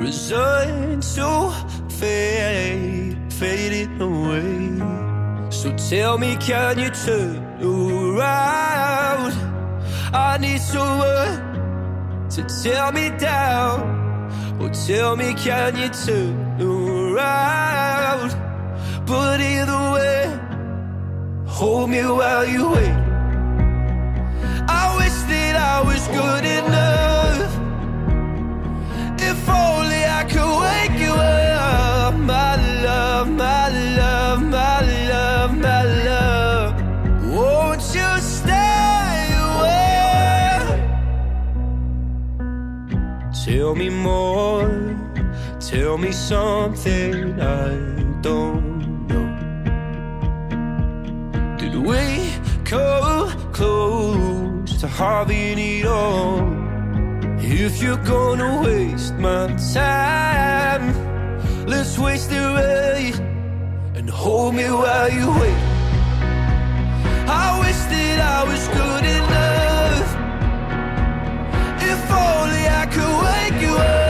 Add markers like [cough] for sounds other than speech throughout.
resigned to fade, fading away. So tell me, can you turn around? I need someone to tear me down. Or tell me, can you turn around? But either way, hold me while you wait. I wish that I was good enough. Could wake you up, my love, my love, my love, my love. Won't you stay away? Tell me more, tell me something I don't know. Did we come close to having it all? If you're gonna waste my time, let's waste it right and hold me while you wait. I wish that I was good enough. If only I could wake you up,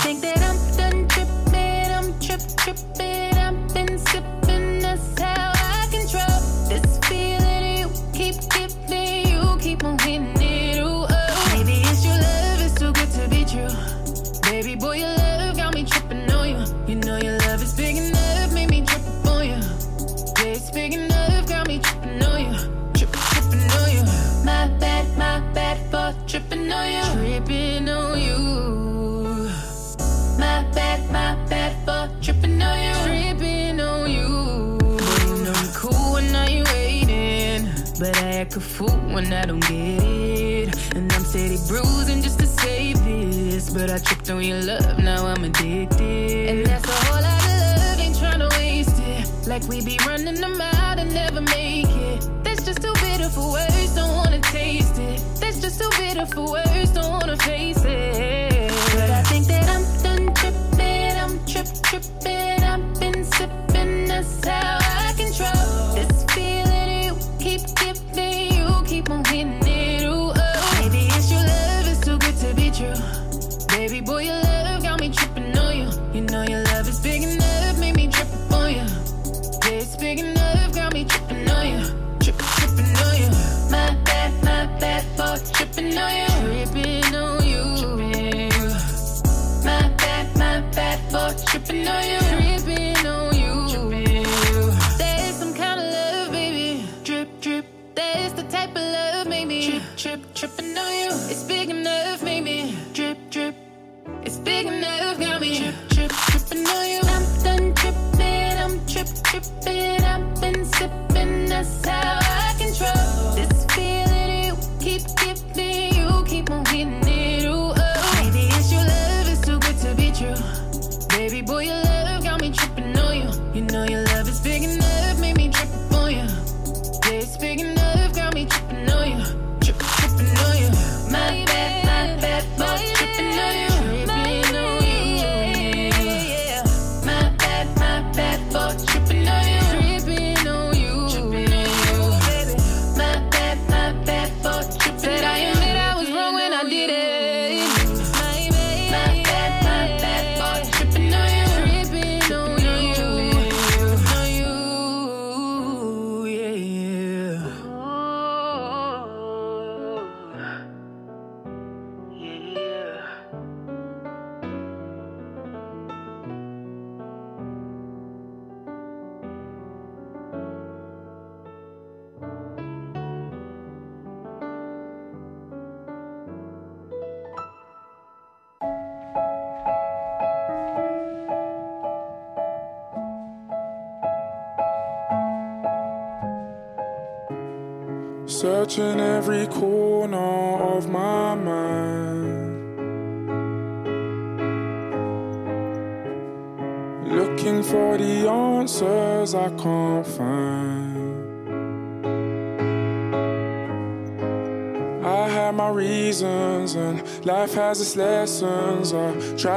Tripping on you. Tripping on you. My bad, my bad for tripping on you. Tripping on you. Boy, you know cool when I ain't waiting. But I act a fool when I don't get it. And I'm steady bruising just to save this. But I tripped on your love, now I'm addicted. And that's a whole lot of love, ain't tryna waste it. Like we be running them never make it. That's just too bitter for words, too bitter for words, don't wanna face it.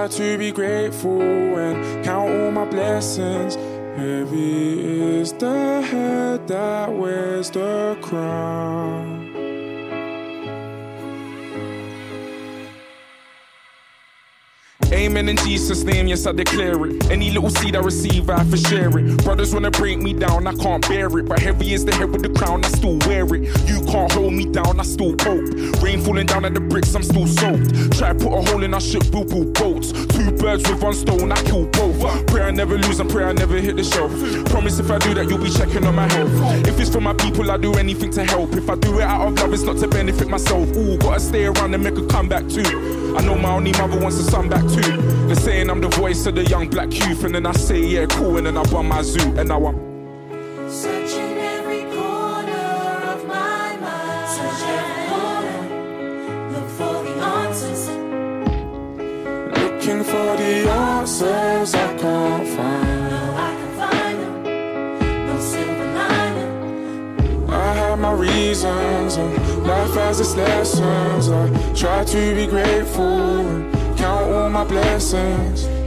To be grateful in Jesus' name, yes, I declare it. Any little seed I receive, I to share it. Brothers wanna break me down, I can't bear it. But heavy is the head with the crown, I still wear it. You can't hold me down, I still hope. Rain falling down at the bricks, I'm still soaked. Try to put a hole in our ship, we'll build boats. Two birds with one stone, I kill both. Pray I never lose and pray I never hit the shelf. Promise if I do that, you'll be checking on my health. If it's for my people, I do anything to help. If I do it out of love, it's not to benefit myself. Ooh, gotta stay around and make a comeback too. I know my only mother wants a son back too. They're saying I'm the voice of the young black youth, and then I say, yeah, cool, and then I bum my zoo, and now I'm. Searching every corner of my mind. Search every corner. Look for the answers. Looking for the answers I can't find. No, I can find them. No silver lining. I have my reasons and life has its lessons. I try to be grateful count all my blessings.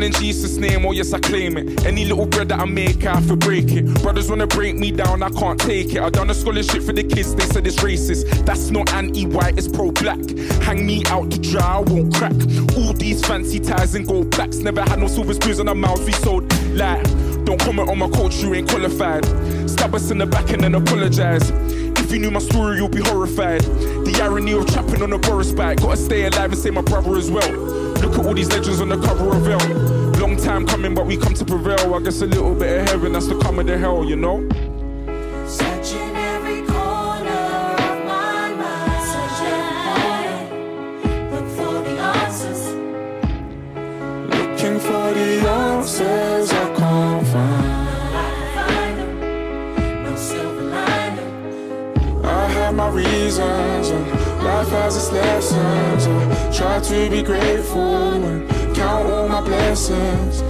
Amen in Jesus' name, oh yes, I claim it. Any little bread that I make, I have to break it. Brothers wanna break me down, I can't take it. I done a scholarship for the kids, they said it's racist. That's not anti-white, it's pro-black. Hang me out to dry, I won't crack. All these fancy ties and gold blacks. Never had no silver spoons on our mouths, we sold like. Don't comment on my culture, you ain't qualified. Stab us in the back and then apologize. If you knew my story, you'll be horrified. The irony of trapping on a Boris bike. Gotta stay alive and say my brother as well. Look at all these legends on the cover of Elle. Long time coming, but we come to prevail. I guess a little bit of heaven, that's the come of the hell, you know? Searching every corner of my mind. Search every corner. Look for the answers. Looking for the answers I can't find. I can find them. No silver lining. I have my reasons life has its lessons. I try to be grateful and count all my blessings.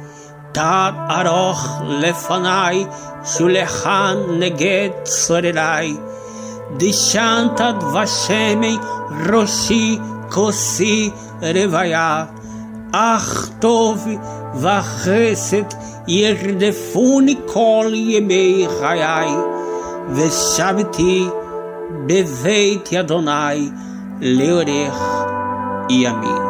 תד ארוך לפניי, שולחן נגד צורריי. דשנת דבשמי ראשי כוסי רוויה. אך טוב וחסד ירדפוני כל ימי חיי, ושבתי בבית אדוני לאורך ימים.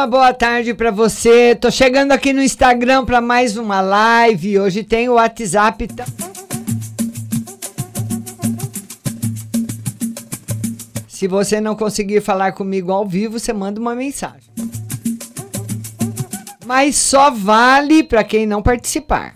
Uma boa tarde pra você. Tô chegando aqui no Instagram pra mais uma live. Hoje tem o WhatsApp. tam- Se você não conseguir falar comigo ao vivo, você manda uma mensagem. Mas só vale pra quem não participar.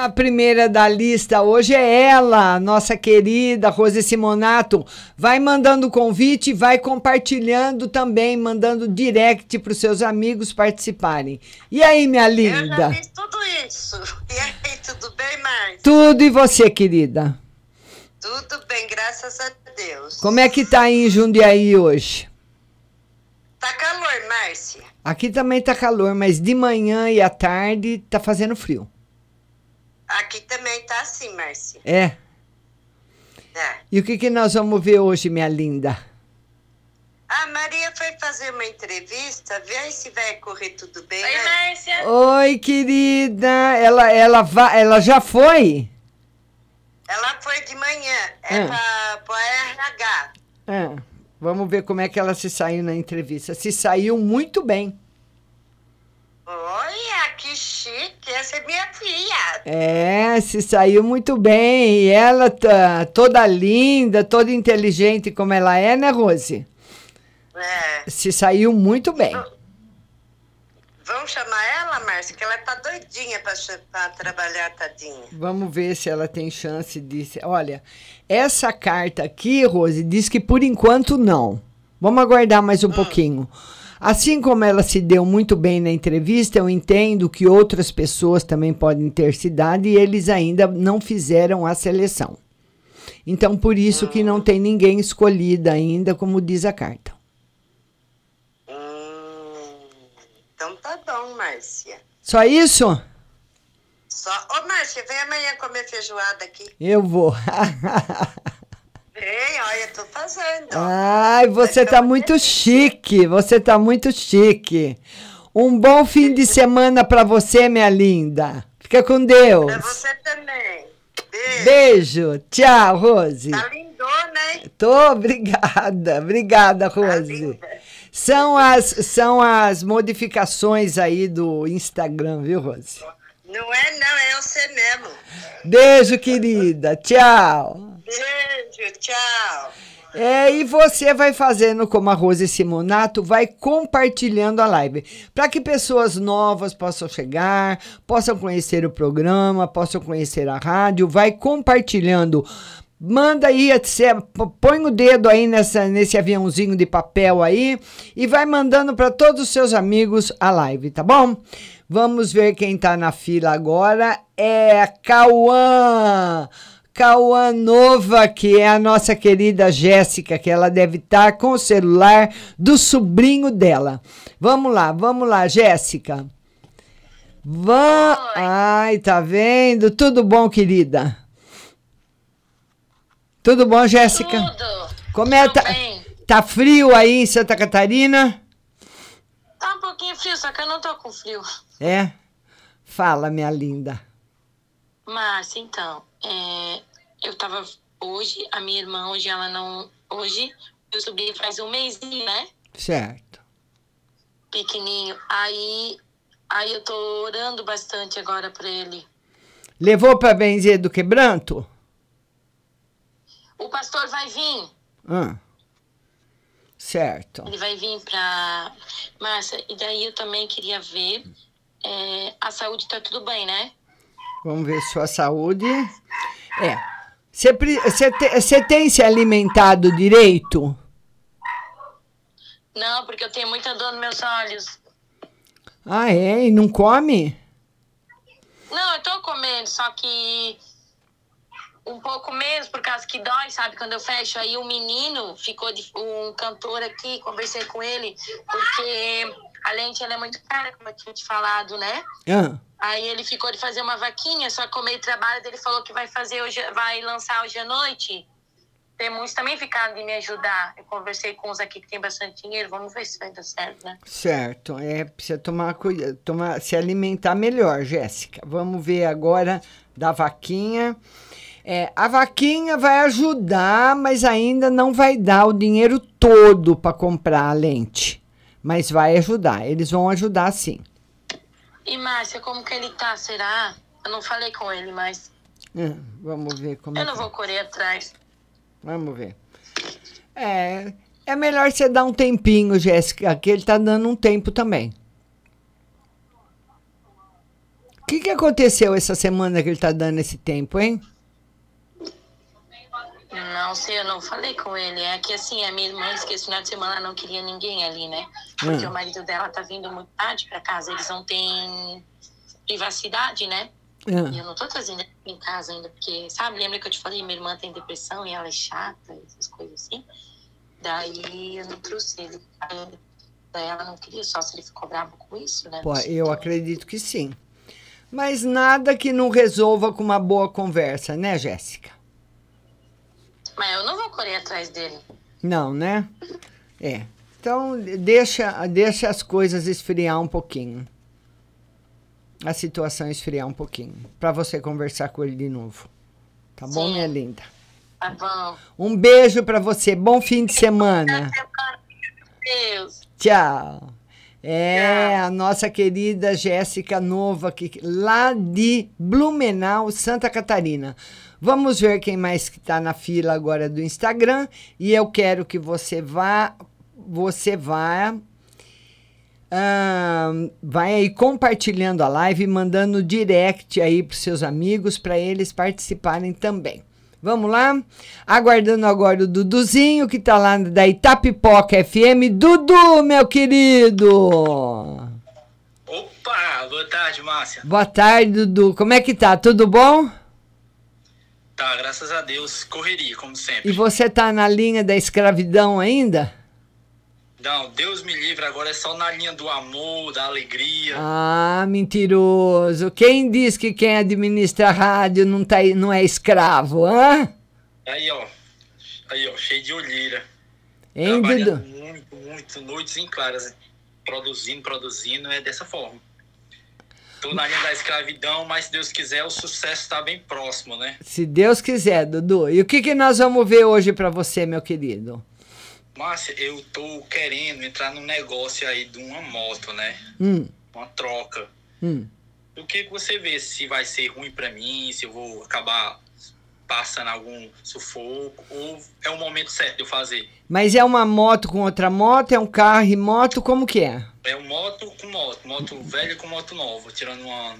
A primeira da lista hoje é ela, nossa querida Rose Simonato. Vai mandando o convite, vai compartilhando também, mandando direct para os seus amigos participarem. E aí, minha Eu já linda? fiz tudo isso. E aí, tudo bem, Márcia? Tudo e você, querida? Tudo bem, graças a Deus. Como é que tá aí em Jundiaí hoje? Tá calor, Márcia? Aqui também tá calor, mas de manhã e à tarde tá fazendo frio. Aqui também tá assim, Márcia. É. É. E o que, que nós vamos ver hoje, minha linda? A Maria foi fazer uma entrevista, vê aí se vai correr tudo bem. Oi, Márcia. Oi, querida. Ela, ela, vai, ela já foi? Ela foi de manhã, é Ah. pra, pra RH. É. Vamos ver como é que ela se saiu na entrevista. Se saiu muito bem. Olha, que chique, essa é minha filha. É, se saiu muito bem. E ela tá toda linda, toda inteligente como ela é, né, Rose? É. Se saiu muito bem. Vamos chamar ela, Márcia, que ela tá doidinha pra trabalhar, tadinha. Vamos ver se ela tem chance de. Olha, essa carta aqui, Rose, diz que por enquanto não. Vamos aguardar mais um pouquinho. Assim como ela se deu muito bem na entrevista, eu entendo que outras pessoas também podem ter se dado e eles ainda não fizeram a seleção. Então, por isso que não tem ninguém escolhido ainda, como diz a carta. Então tá bom, Márcia. Só isso? Só... Ô, Márcia, vem amanhã comer feijoada aqui. Eu vou. [laughs] Vem, olha, eu tô fazendo. Ai, você tá muito chique. Você tá muito chique. Um bom fim de semana pra você, minha linda. Fica com Deus. Pra você também. Beijo. Beijo. Tchau, Rose. Tá lindona, hein? Tô, obrigada. Obrigada, Rose. São as, são as modificações aí do Instagram, viu, Rose? Não é não, é você mesmo. Beijo, querida. Tchau. Beijo, tchau. É, e você vai fazendo como a Rose Simonato, vai compartilhando a live, para que pessoas novas possam chegar, possam conhecer o programa, possam conhecer a rádio, vai compartilhando. Manda aí, põe o dedo aí nessa, nesse aviãozinho de papel aí e vai mandando para todos os seus amigos a live, tá bom? Vamos ver quem tá na fila agora. É Cauã. Cauã Nova, que é a nossa querida Jéssica, que ela deve estar com o celular do sobrinho dela. Vamos lá, vamos lá, Jéssica. Vã... Ai, tá vendo? Tudo bom, querida? Tudo bom, Jéssica? Tudo. Como é? Tá, tá frio aí em Santa Catarina? Tá um pouquinho frio, só que eu não tô com frio. É? Fala, minha linda. Márcia, então, é, eu tava hoje, a minha irmã hoje, ela não. Hoje, meu sobrinho faz um mêsinho, né? Certo. Pequenininho. Aí, aí eu tô orando bastante agora pra ele. Levou para benzer do quebranto? O pastor vai vir. Ah. Certo. Ele vai vir pra. Márcia, e daí eu também queria ver. é, a saúde tá tudo bem, né? Vamos ver sua saúde. É. Você tem se alimentado direito? Não, porque eu tenho muita dor nos meus olhos. Ah, é? E não come? Não, eu tô comendo, só que um pouco menos, por causa que dói, sabe? Quando eu fecho, aí o menino ficou de um cantor aqui, conversei com ele, porque a lente ela é muito cara, como eu tinha te falado, né? Ah. Aí ele ficou de fazer uma vaquinha, só que o meio trabalho dele falou que vai fazer hoje, vai lançar hoje à noite. Tem muitos também ficaram de me ajudar. Eu conversei com uns aqui que tem bastante dinheiro, vamos ver se vai dar certo, né? Certo. É, precisa tomar cuidado, tomar, se alimentar melhor, Jéssica. Vamos ver agora da vaquinha. É, a vaquinha vai ajudar, mas ainda não vai dar o dinheiro todo para comprar a lente. Mas vai ajudar. Eles vão ajudar sim. E Márcia, como que ele tá? Será? Eu não falei com ele, mas Ah, vamos ver como é eu não que- vou correr atrás. Vamos ver. É, é melhor você dar um tempinho, Jéssica, que ele tá dando um tempo também. que, que aconteceu essa semana que ele tá dando esse tempo, hein? Não sei, eu não falei com ele. É que assim, a minha irmã disse que esse final de semana não queria ninguém ali, né? Porque Hum. o marido dela tá vindo muito tarde pra casa. Eles não têm privacidade, né? Ah. E eu não tô trazendo em casa ainda, porque, sabe, lembra que eu te falei, minha irmã tem depressão e ela é chata, essas coisas assim. Daí eu não trouxe ele. Daí ela não queria, só se ele ficou bravo com isso, né? Pô, eu acredito que sim. Mas nada que não resolva com uma boa conversa, né, Jéssica? Mas eu não vou correr atrás dele. Não, né? É. Então, deixa, deixa as coisas esfriar um pouquinho. A situação esfriar um pouquinho. Pra você conversar com ele de novo. Tá bom, Sim. minha linda? Tá bom. Um beijo pra você. Bom fim de semana. Deus. Tchau. É, a nossa querida Jéssica Nova, que, lá de Blumenau, Santa Catarina. Vamos ver quem mais que está na fila agora do Instagram. E eu quero que você vá, você vá, vai aí compartilhando a live, mandando direct aí para seus amigos, para eles participarem também. Vamos lá? Aguardando agora o Duduzinho, que tá lá da Itapipoca FM. Dudu, meu querido! Opa, boa tarde, Márcia. Boa tarde, Dudu. Como é que tá? Tudo bom? Tá, graças a Deus, correria, como sempre. E você tá na linha da escravidão ainda? Não, Deus me livre, agora é só na linha do amor, da alegria. Ah, mentiroso. Quem diz que quem administra a rádio não, tá, não é escravo, hã? Aí, ó. Aí, ó, cheio de olheira. Hein, Trabalhando Dudu? muito, muito, noites em claras. Produzindo, produzindo, é dessa forma. Tô na linha da escravidão, mas se Deus quiser, o sucesso tá bem próximo, né? Se Deus quiser, Dudu. E o que, que nós vamos ver hoje pra você, meu querido? Márcia, eu tô querendo entrar num negócio aí de uma moto, né? Hum, Uma troca. hum. O que que você vê? Se vai ser ruim pra mim, se eu vou acabar passando algum sufoco, ou é o momento certo de eu fazer? Mas é uma moto com outra moto? É um carro e moto? Como que é? É um moto com moto, moto velha com moto nova, tirando um ano.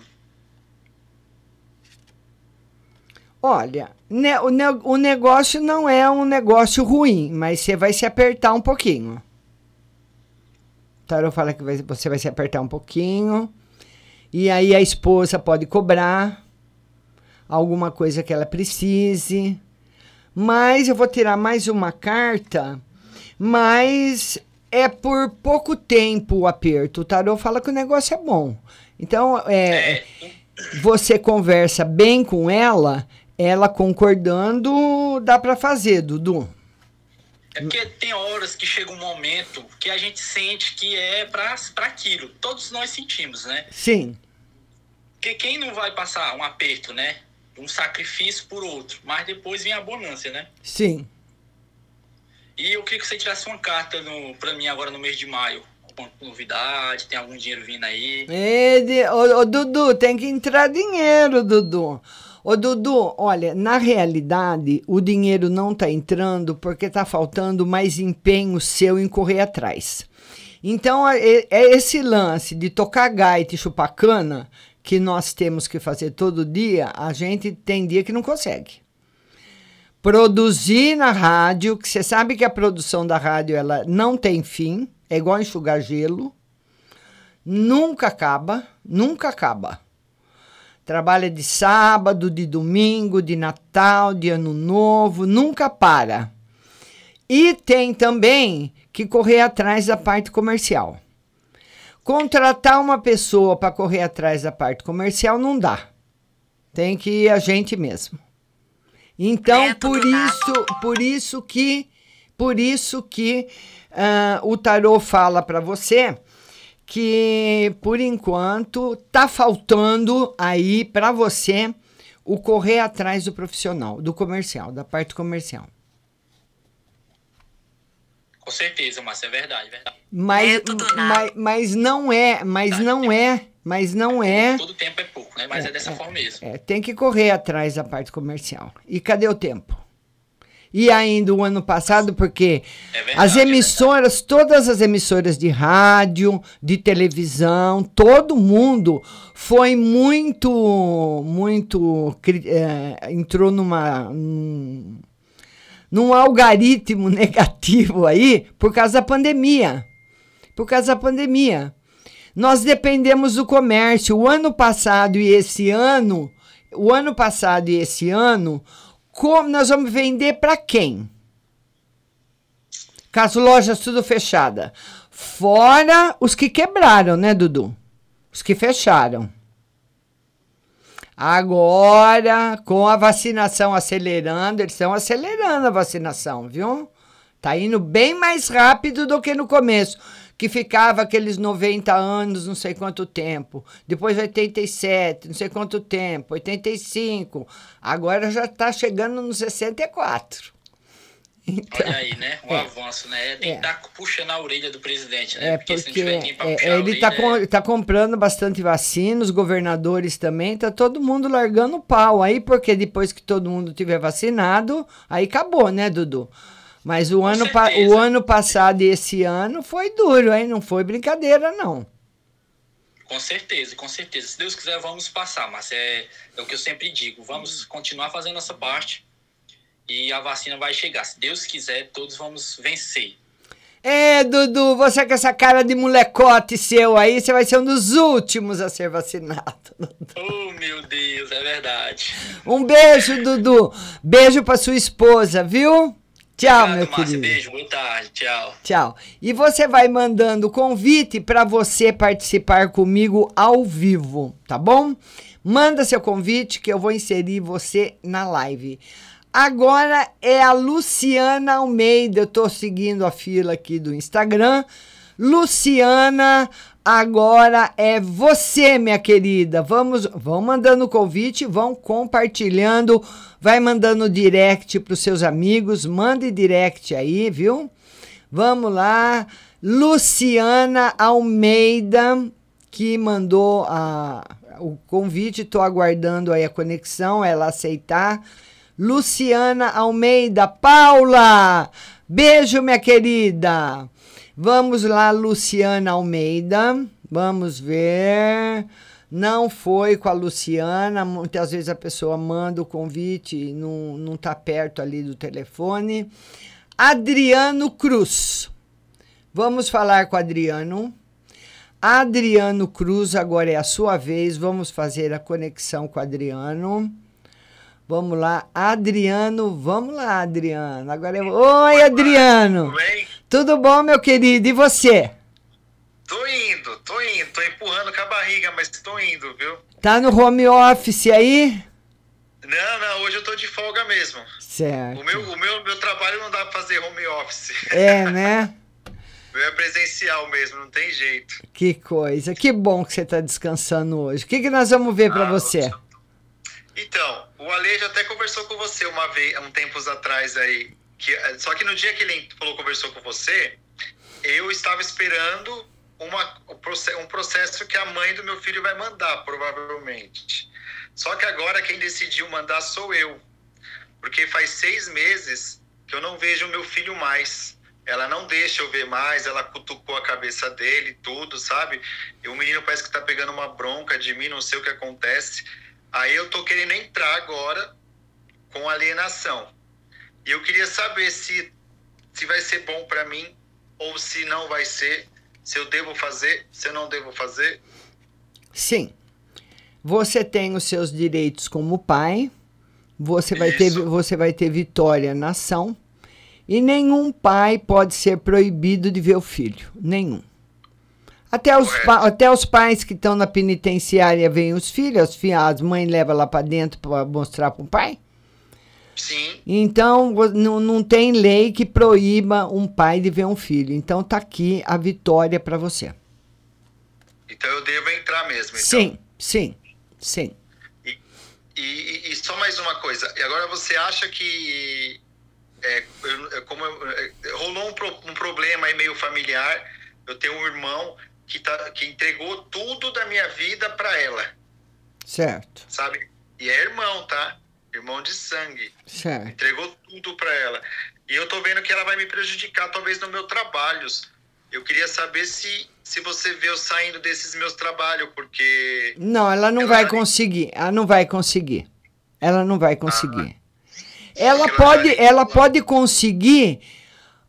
Olha, ne- o, ne- o negócio não é um negócio ruim, mas você vai se apertar um pouquinho. Tarô fala que vai- você vai se apertar um pouquinho. E aí a esposa pode cobrar alguma coisa que ela precise. Mas eu vou tirar mais uma carta, mas é por pouco tempo o aperto. O tarô fala que o negócio é bom. Então, é, você conversa bem com ela, ela concordando, dá para fazer, Dudu. É porque tem horas que chega um momento que a gente sente que é pra aquilo. Todos nós sentimos, né? Sim. Porque quem não vai passar um aperto, né? Um sacrifício por outro. Mas depois vem a bonança, né? Sim. E eu queria que você tirasse uma carta no, pra mim agora no mês de maio. Alguma novidade, tem algum dinheiro vindo aí. Ele, ô, ô, Dudu, tem que entrar dinheiro, Dudu. Ô, Dudu, olha, na realidade, o dinheiro não tá entrando porque tá faltando mais empenho seu em correr atrás. Então, é, é esse lance de tocar gaita e chupar cana que nós temos que fazer todo dia, a gente tem dia que não consegue. Produzir na rádio, que você sabe que a produção da rádio ela não tem fim, é igual enxugar gelo. Nunca acaba, nunca acaba. Trabalha de sábado, de domingo, de Natal, de Ano Novo, nunca para. E tem também que correr atrás da parte comercial. Contratar uma pessoa para correr atrás da parte comercial não dá. Tem que ir a gente mesmo. Então, por isso, por isso que, por isso que ah, o tarô fala para você que por enquanto tá faltando aí para você o correr atrás do profissional, do comercial, da parte comercial. Com certeza, Márcia, é verdade, é verdade. Mas, mas, mas não é, mas não é, mas não é. Todo tempo é pouco, né? Mas é, dessa forma mesmo. É, tem que correr atrás da parte comercial. E cadê o tempo? e ainda o ano passado, porque É as emissoras, todas as emissoras de rádio, de televisão, todo mundo foi muito, muito, é, entrou numa, num, num algoritmo [laughs] negativo aí por causa da pandemia. Por causa da pandemia. Nós dependemos do comércio. O ano passado e esse ano, o ano passado e esse ano, como nós vamos vender para quem? As lojas tudo fechada. Fora os que quebraram, né, Dudu? Os que fecharam. Agora, com a vacinação acelerando, eles estão acelerando a vacinação, viu? Tá indo bem mais rápido do que no começo, que ficava aqueles 90 anos, não sei quanto tempo. Depois 87, não sei quanto tempo, 85. Agora já tá chegando nos 64. Olha aí, né? Um É. avanço, né? Tem É. que estar puxando a orelha do presidente, né? É porque, se não porque é, puxar a ele orelha, está com, tá comprando bastante vacina, os governadores também, tá todo mundo largando o pau aí, porque depois que todo mundo tiver vacinado, aí acabou, né, Dudu? Mas o ano, o ano passado e esse ano foi duro, hein? Não foi brincadeira, não. Com certeza, com certeza. Se Deus quiser, vamos passar, mas é, é o que eu sempre digo. Vamos continuar fazendo nossa parte e a vacina vai chegar. Se Deus quiser, todos vamos vencer. É, Dudu, você com essa cara de molecote seu aí, você vai ser um dos últimos a ser vacinado. [laughs] Oh, meu Deus, é verdade. Um beijo, Dudu. Beijo pra sua esposa, viu? Tchau, meu Márcia, querido. beijo, boa tarde, tchau. Tchau. E você vai mandando convite para você participar comigo ao vivo, tá bom? Manda seu convite que eu vou inserir você na live. Agora é a Luciana Almeida. Eu tô seguindo a fila aqui do Instagram. Luciana, agora é você, minha querida. Vamos, vão mandando convite, vão compartilhando, vai mandando direct para os seus amigos, mande direct aí, viu? Vamos lá. Luciana Almeida, que mandou a, o convite, estou aguardando aí a conexão, ela aceitar. Luciana Almeida, Paula, beijo, minha querida. Vamos lá, Luciana Almeida, vamos ver. Não foi com a Luciana, muitas vezes a pessoa manda o convite e não, não tá perto ali do telefone. Adriano Cruz. Vamos falar com Adriano. Adriano Cruz, agora é a sua vez. Vamos fazer a conexão com Adriano. Vamos lá, Adriano. Vamos lá, Adriano. Agora eu... Oi, Adriano. Tudo bem? Tudo bom, meu querido? E você? Tô indo, tô indo, tô empurrando com a barriga, mas tô indo, viu? Tá no home office aí? Não, não, hoje eu tô de folga mesmo. Certo. O meu, o meu, meu trabalho não dá pra fazer home office. É, né? [laughs] Meu é presencial mesmo, não tem jeito. Que coisa. Que bom que você tá descansando hoje. O que, que nós vamos ver Ah, você? Então, o Alejo até conversou com você uma vez, há um tempos atrás aí. Que, eh, só que no dia que ele falou, conversou com você, eu estava esperando uma, um proce- processo que a mãe do meu filho vai mandar, provavelmente. Só que agora quem decidiu mandar sou eu. Porque faz seis meses que eu não vejo meu filho mais. Ela não deixa eu ver mais, ela cutucou a cabeça dele, tudo, sabe? E o menino parece que tá pegando uma bronca de mim, não sei o que acontece. Aí eu tô querendo entrar agora com alienação. E eu queria saber se, se vai ser bom para mim ou se não vai ser, se eu devo fazer, se eu não devo fazer. Sim. Você tem os seus direitos como pai. Você vai, ter, você vai ter vitória na ação. E nenhum pai pode ser proibido de ver o filho. Nenhum. Até os, pa- até os pais que estão na penitenciária veem os filhos, as, mães levam lá para dentro para mostrar para o pai. Sim. Então, não, não tem lei que proíba um pai de ver um filho. Então, tá aqui a vitória para você. Então eu devo entrar mesmo. Então. Sim, sim, sim. E, e- e só mais uma coisa. E agora você acha que é, eu- é, como eu- é, rolou um, pro- um problema aí meio familiar? Eu tenho um irmão que, tá, que entregou tudo da minha vida para ela, Certo. sabe? E é irmão, tá? irmão de sangue. Certo. Entregou tudo para ela. E eu tô vendo que ela vai me prejudicar, talvez, no meu trabalhos. Eu queria saber se, se você vê eu saindo desses meus trabalhos, porque. Não, ela não vai conseguir. Ela não vai conseguir. Ela não vai conseguir. ela pode, ela pode conseguir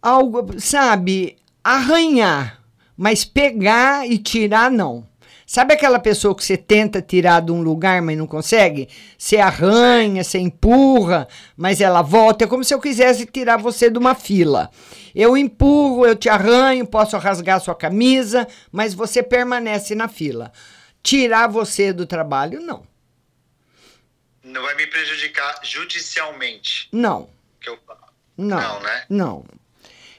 algo, sabe, arranhar, mas pegar e tirar não. Sabe aquela pessoa que você tenta tirar de um lugar, mas não consegue? Você arranha, você empurra, mas ela volta. É como se eu quisesse tirar você de uma fila. Eu empurro, eu te arranho, posso rasgar sua camisa, mas você permanece na fila. Tirar você do trabalho, não. Não vai me prejudicar judicialmente. Não. Eu... Não, Não, né? Não.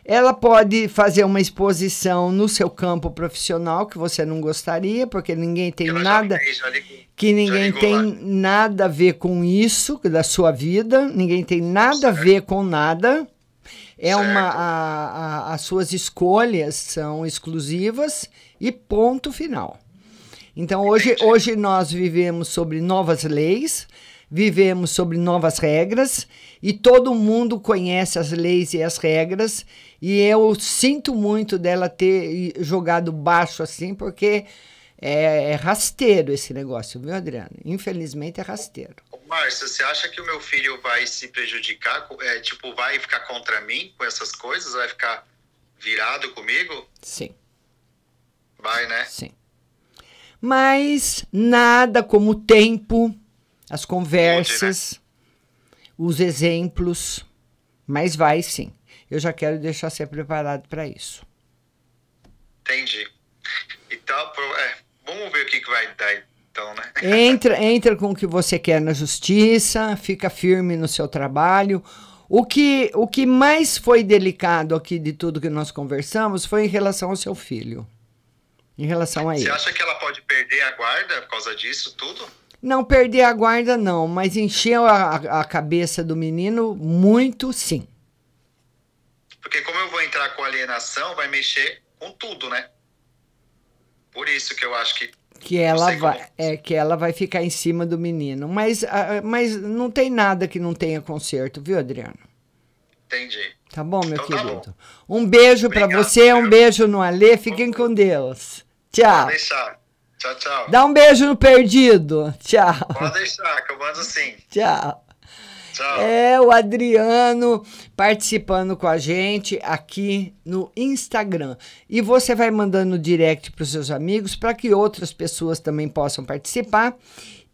Ela pode fazer uma exposição no seu campo profissional que você não gostaria, porque ninguém tem nada que ninguém tem nada a ver com isso da sua vida, ninguém tem nada a ver com nada. É uma a, a- as suas escolhas são exclusivas. E ponto final. Então hoje, hoje nós vivemos sobre novas leis, vivemos sobre novas regras e todo mundo conhece as leis e as regras e eu sinto muito dela ter jogado baixo assim porque é, é rasteiro esse negócio, viu, Adriano? Infelizmente é rasteiro. Márcia, você acha que o meu filho vai se prejudicar? É, tipo, vai ficar contra mim com essas coisas? Vai ficar virado comigo? Sim. Vai, né? Sim. Mas nada como o tempo, as conversas, os exemplos. Mas vai sim. Eu já quero deixar você preparado para isso. Entendi. Então, é, vamos ver o que, que vai dar, então, né? [laughs] Entra, entra com o que você quer na justiça, fica firme no seu trabalho. O que, o que mais foi delicado aqui de tudo que nós conversamos foi em relação ao seu filho. Em relação a Você ele. acha que ela pode perder a guarda por causa disso tudo? Não perder a guarda, não, mas encheu a, a- cabeça do menino muito, sim. Porque como eu vou entrar com alienação, vai mexer com tudo, né? Por isso que eu acho que Que ela vai, é que ela vai ficar em cima do menino. Mas, ah, mas não tem nada que não tenha conserto, viu, Adriano? entendi. Tá bom, meu Então tá querido? Um beijo pra você, um beijo no Alê. Fiquem com Deus. Tchau. Tchau, tchau. Dá um beijo no perdido. Tchau. Pode deixar, que eu mando sim. Tchau. Tchau. É o Adriano participando com a gente aqui no Instagram. E você vai mandando direct para os seus amigos para que outras pessoas também possam participar.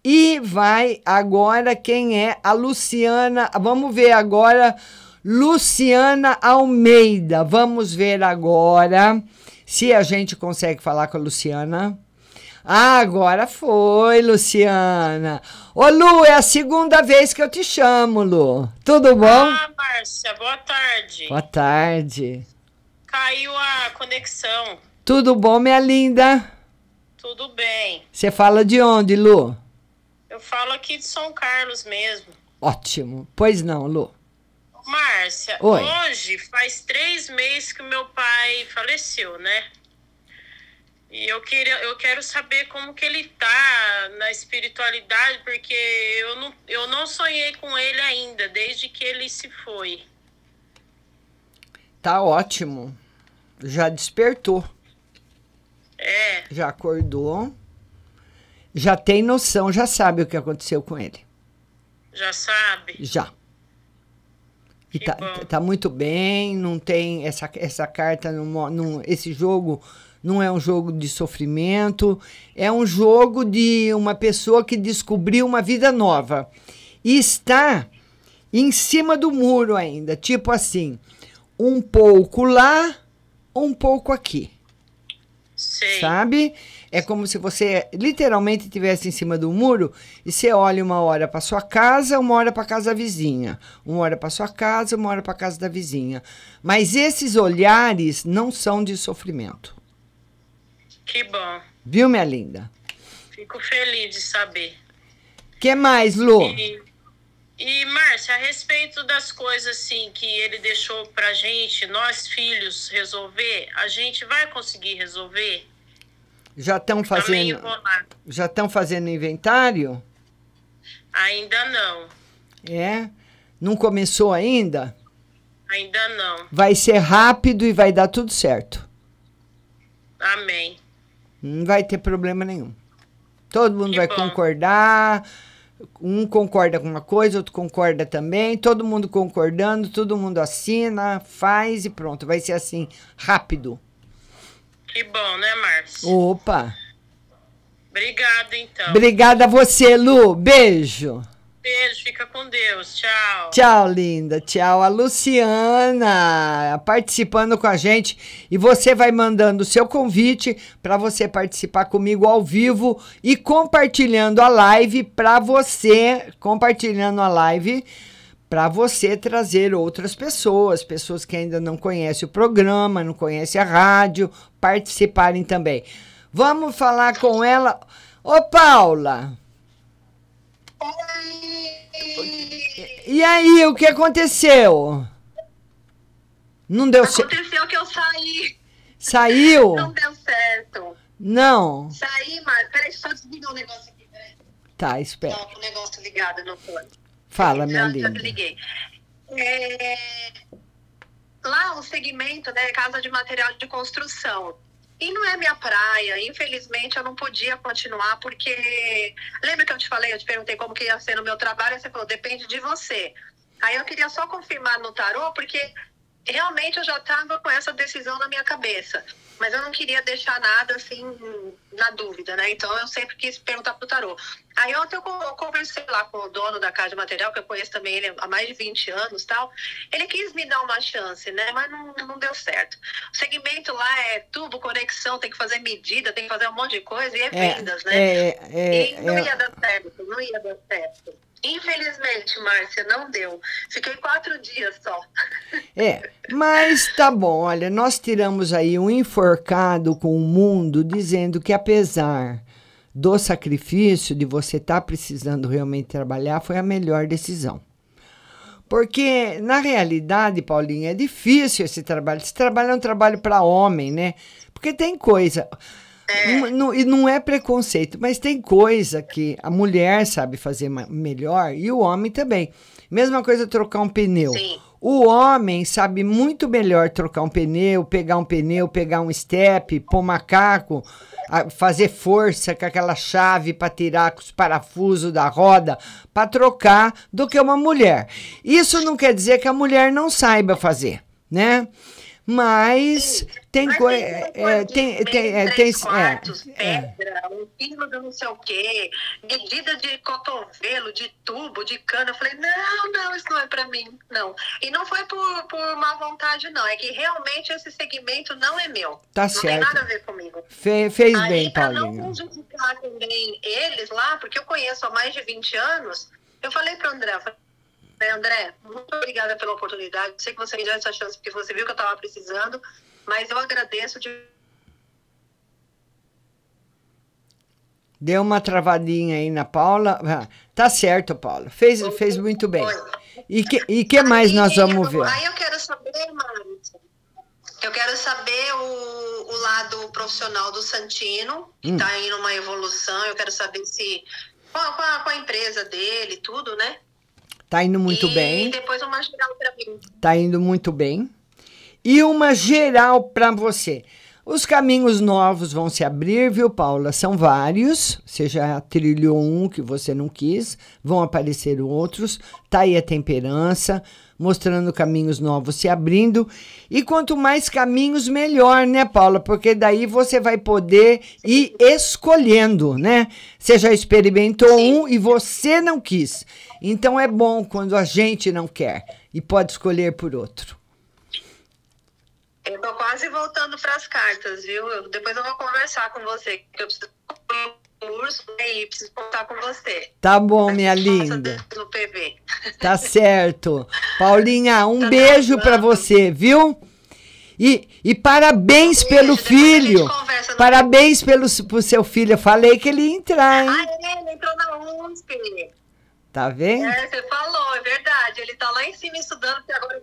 E vai agora quem é a Luciana. Vamos ver agora Luciana Almeida. Vamos ver agora se a gente consegue falar com a Luciana. Ah, agora foi, Luciana. Ô, Lu, é a segunda vez que eu te chamo, Lu. Tudo bom? Ah, Márcia, boa tarde. Boa tarde. Caiu a conexão. Tudo bom, minha linda? Tudo bem. Você fala de onde, Lu? Eu falo aqui de São Carlos mesmo. Ótimo. Pois não, Lu. Márcia, Oi. hoje faz três meses que o meu pai faleceu, né? E eu, queria, eu quero saber como que ele tá na espiritualidade, porque eu não, eu não sonhei com ele ainda, desde que ele se foi. Tá ótimo. Já despertou. É, Já acordou. Já tem noção, já sabe o que aconteceu com ele. já sabe? Já. E tá, tá muito bem, não tem essa, essa carta, não, não, esse jogo não é um jogo de sofrimento, é um jogo de uma pessoa que descobriu uma vida nova e está em cima do muro ainda, tipo assim, um pouco lá, um pouco aqui. Sabe? É como se você literalmente estivesse em cima do muro e você olha uma hora para sua casa, uma hora para casa da vizinha, uma hora para sua casa, uma hora para casa da vizinha. Mas esses olhares não são de sofrimento. Que bom. Viu, minha linda? Fico feliz de saber. Que mais, Lu? E, e Márcia, a respeito das coisas assim que ele deixou pra gente, nós filhos, resolver, a gente vai conseguir resolver? Já estão Tá fazendo, já estão fazendo inventário? Ainda não. É? Não começou ainda? Ainda não. Vai ser rápido e vai dar tudo certo. Amém. Não vai ter problema nenhum. Todo mundo Que vai bom. concordar. Um concorda com uma coisa, outro concorda também. Todo mundo concordando, todo mundo assina, faz e pronto. Vai ser assim, rápido. Que bom, né, Márcio? Opa! Obrigada, então. Obrigada a você, Lu. Beijo. Beijo, fica com Deus. Tchau. Tchau, linda. Tchau. A Luciana participando com a gente. E você vai mandando o seu convite para você participar comigo ao vivo e compartilhando a live para você. Compartilhando a live para você trazer outras pessoas, pessoas que ainda não conhecem o programa, não conhecem a rádio, participarem também. Vamos falar com ela. Ô, Paula. E aí, o que aconteceu? Não deu certo. Aconteceu que eu saí. Saiu? Não deu certo. Não. Saí, mas. Peraí, só desligar o negócio aqui. Peraí. Tá, espera. Não, o negócio ligado. Fala, minha já, já linda. desliguei. É, Lá o segmento, né, casa de material de construção. E não é minha praia. Infelizmente, eu não podia continuar porque lembra que eu te falei, eu te perguntei como que ia ser no meu trabalho, e você falou depende de você. Aí eu queria só confirmar no tarô porque realmente eu já estava com essa decisão na minha cabeça, mas eu não queria deixar nada assim na dúvida, né? Então eu sempre quis perguntar pro tarô. Aí ontem eu co- eu conversei lá com o dono da casa de material, que eu conheço também ele há mais de 20 anos tal. Ele quis me dar uma chance, né? Mas não, não deu certo. O segmento lá é tubo, conexão, tem que fazer medida, tem que fazer um monte de coisa e é, É, vendas, né? é, é, e não é. ia dar certo, não ia dar certo. Infelizmente, Márcia, não deu. Fiquei quatro dias só. É, mas tá bom. Olha, nós tiramos aí um enforcado com o mundo dizendo que apesar do sacrifício de você estar precisando realmente trabalhar, foi a melhor decisão. Porque, na realidade, Paulinha, é difícil esse trabalho. Esse trabalho é um trabalho para homem, né? Porque tem coisa. Não- não- e não é preconceito, mas tem coisa que a mulher sabe fazer melhor e o homem também. Mesma coisa trocar um pneu. O homem sabe muito melhor trocar um pneu, pegar um pneu, pegar um step, pôr macaco, fazer força com aquela chave para tirar os parafusos da roda, para trocar, do que uma mulher. Isso não quer dizer que a mulher não saiba fazer, né? Mas tem coisa. tem, tem, é, tem, Três é, quartos, é. pedra, um quilo de não sei o quê, medida de cotovelo, de tubo, de cana. Eu falei, não, não, isso não é pra mim, não. E não foi por, por má vontade, não. É que realmente esse segmento não é meu. Tá não certo. tem nada a ver comigo. Fe- fez Aí, bem, pra não prejudicar também eles lá, porque eu conheço há mais de 20 anos, eu falei pro André, eu falei, André, muito obrigada pela oportunidade. Sei que você me deu essa chance porque você viu que eu estava precisando, mas eu agradeço de Deu uma travadinha aí na Paula. Ah, Tá certo, Paula. Fez, fez muito bem. E que, e que mais nós vamos ver? Aí eu quero saber, Márcia, eu quero saber o, o lado profissional do Santino, que Hum. está indo uma evolução. Eu quero saber se. Com a- com a empresa dele, tudo, né? Tá indo muito e bem. depois uma geral pra mim. Tá indo muito bem. E uma geral para você. Os caminhos novos vão se abrir, viu, Paula? São vários. Você já trilhou um que você não quis, vão aparecer outros. Tá aí a temperança, mostrando caminhos novos se abrindo. E quanto mais caminhos, melhor, né, Paula? Porque daí você vai poder ir escolhendo, né? Você já experimentou um e você não quis. Então é bom quando a gente não quer e pode escolher por outro. Eu tô quase voltando para as cartas, viu? Eu- depois eu vou conversar com você, que eu preciso curso né, e preciso contar com você. Tá bom, minha linda. No PV. Tá certo. Paulinha, [laughs] um beijo pra você, viu? E, e parabéns pelo filho. Parabéns pelo pro seu filho. Eu falei que ele ia entrar, hein? Ah, ele entrou na USP. Tá vendo? É, você falou, é verdade. Ele tá lá em cima estudando, porque agora é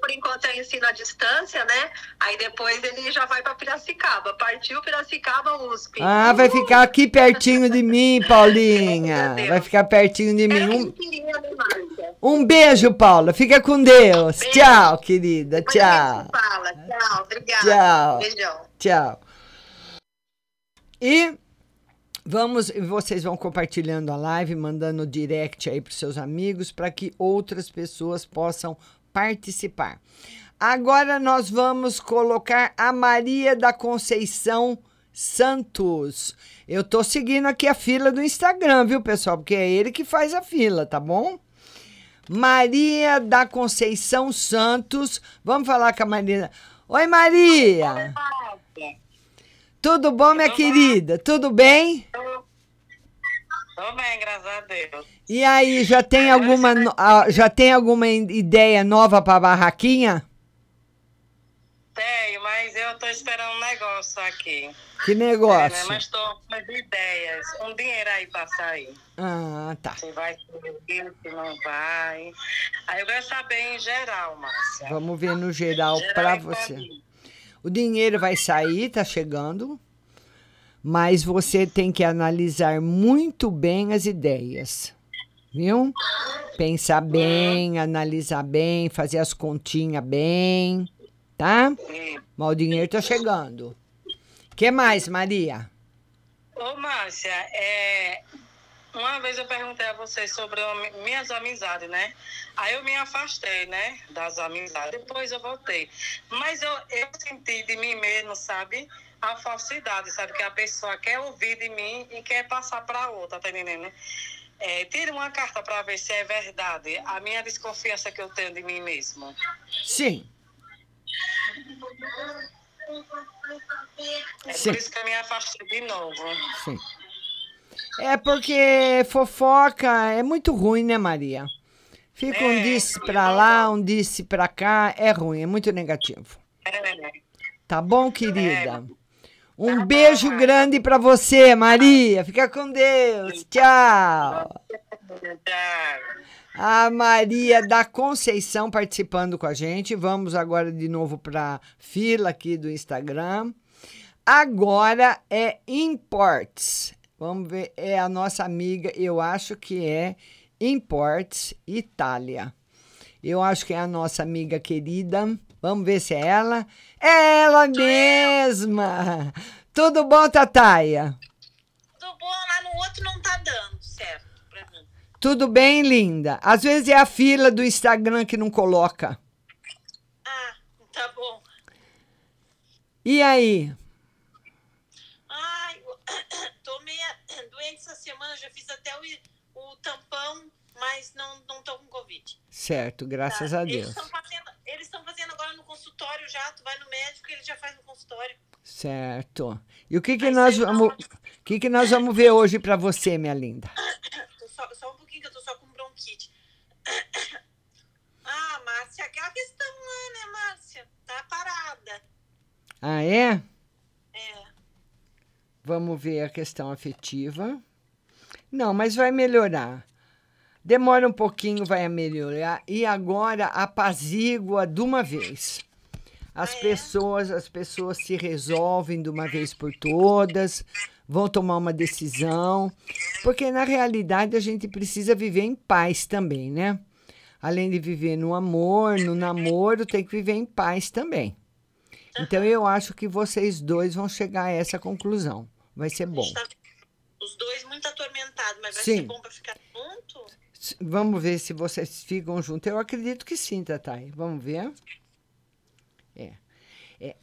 ensino à distância, né? Aí depois ele já vai para Piracicaba. Partiu Piracicaba USP. Ah, vai ficar aqui pertinho de mim, [laughs] Paulinha. Vai ficar pertinho de mim. Um, né? Um beijo, Paula. Fica com Deus. Tchau, querida. Tchau. Fala, tchau, obrigada. Tchau. Beijão. Tchau. E vamos, vocês vão compartilhando a live, mandando direct aí para seus amigos para que outras pessoas possam participar. Agora nós vamos colocar a Maria da Conceição Santos. Eu tô seguindo aqui a fila do Instagram, viu, pessoal? Porque é ele que faz a fila, tá bom? Maria da Conceição Santos. Vamos falar com a Maria. Oi, Maria. Tudo bom, minha querida? Tudo bem? Tô bem, graças a Deus. E aí, já tem alguma, ah, já tem alguma ideia nova para barraquinha? Tenho, mas eu tô esperando um negócio aqui. Que É, né, negócio? mas tô com as ideias. Um dinheiro aí pra sair. Ah, tá. Se vai subir, se não vai. Aí eu quero saber em geral, Márcia. Vamos ver no geral Geral para você. O dinheiro vai sair, tá chegando. Mas você tem que analisar muito bem as ideias. Viu? Pensar bem, analisar bem, fazer as continhas bem, tá? Mas o dinheiro tá chegando. que mais, Maria? Ô, Márcia, é, uma vez eu perguntei a você sobre minhas amizades, né? Aí eu me afastei, né, das amizades. Depois eu voltei. Mas eu, eu senti de mim mesmo, sabe? A falsidade, sabe? Que a pessoa quer ouvir de mim e quer passar para outra, tá entendendo? É, tira uma carta para ver se é verdade a minha desconfiança que eu tenho de mim mesmo. Sim. É Sim. por isso que eu me afastei de novo. Sim. É porque fofoca é muito ruim, né, Maria? Fica um disse pra lá, um disse pra cá, é ruim, é muito negativo. Tá bom, querida? Um beijo grande pra você, Maria. Fica com Deus. Tchau. A Maria da Conceição participando com a gente. Vamos agora de novo para fila aqui do Instagram. Agora é Imports. Vamos ver, é a nossa amiga, eu acho que é Imports Itália. Eu acho que é a nossa amiga querida. Vamos ver se é ela. É ela mesma! Tudo bom, Tataia? Tudo bom, lá no outro não tá dando certo pra mim. Tudo bem, linda? Às vezes é a fila do Instagram que não coloca. Tá bom. E aí? Ai, [coughs] tô meio [coughs] doente essa semana, já fiz até o, o tampão, mas não, não tô com Covid. Certo, graças a Eles Deus. fazendo, eles estão fazendo agora no consultório já, tu vai no médico e ele já faz no consultório. Certo. E o que que nós vamos, o que que nós vamos ver hoje para você, minha linda? [coughs] bronquite. [coughs] Ah, Márcia, aquela questão lá, né, Márcia? Tá parada. Ah, é? Vamos ver a questão afetiva. Não, mas vai melhorar. Demora um pouquinho, vai melhorar. E agora apazigua de uma vez. As pessoas, as pessoas se resolvem de uma vez por todas, vão tomar uma decisão, porque na realidade a gente precisa viver em paz também, né? Além de viver no amor, no namoro, tem que viver em paz também. Então eu acho que vocês dois vão chegar a essa conclusão. Vai ser bom. Os dois muito atormentados, mas vai Sim. ser bom pra ficar junto? Vamos ver se vocês ficam juntos. Eu acredito que sim, Tatai. Vamos ver. É. é.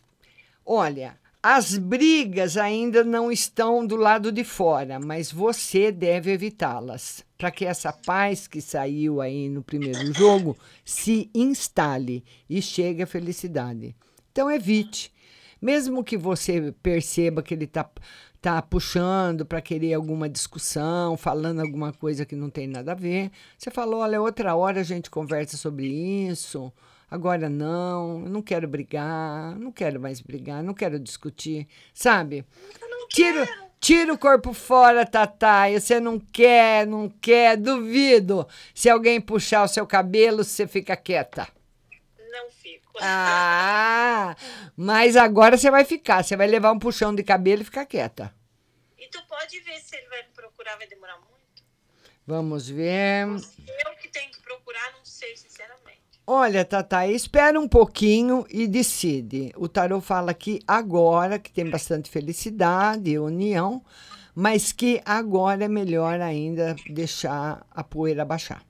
Olha, as brigas ainda não estão do lado de fora, mas você deve evitá-las. Para que essa paz que saiu aí no primeiro jogo se instale e chegue à felicidade. Então evite. Mesmo que você perceba que ele está tá puxando para querer alguma discussão, falando alguma coisa que não tem nada a ver, você fala: olha, outra hora a gente conversa sobre isso. Agora não, eu não quero brigar, não quero mais brigar, não quero discutir, sabe? Tira, tira o corpo fora, Tatá. Você não quer, não quer, duvido. Se alguém puxar o seu cabelo, você fica quieta. Não fico. Ah, mas agora você vai ficar. Você vai levar um puxão de cabelo e ficar quieta. E tu pode ver se ele vai me procurar, vai demorar muito? Vamos ver. Eu que tenho que procurar, não sei, sinceramente. Olha, Tata, espera um pouquinho e decide. O tarô fala que agora, que tem bastante felicidade e união, mas que agora é melhor ainda deixar a poeira baixar.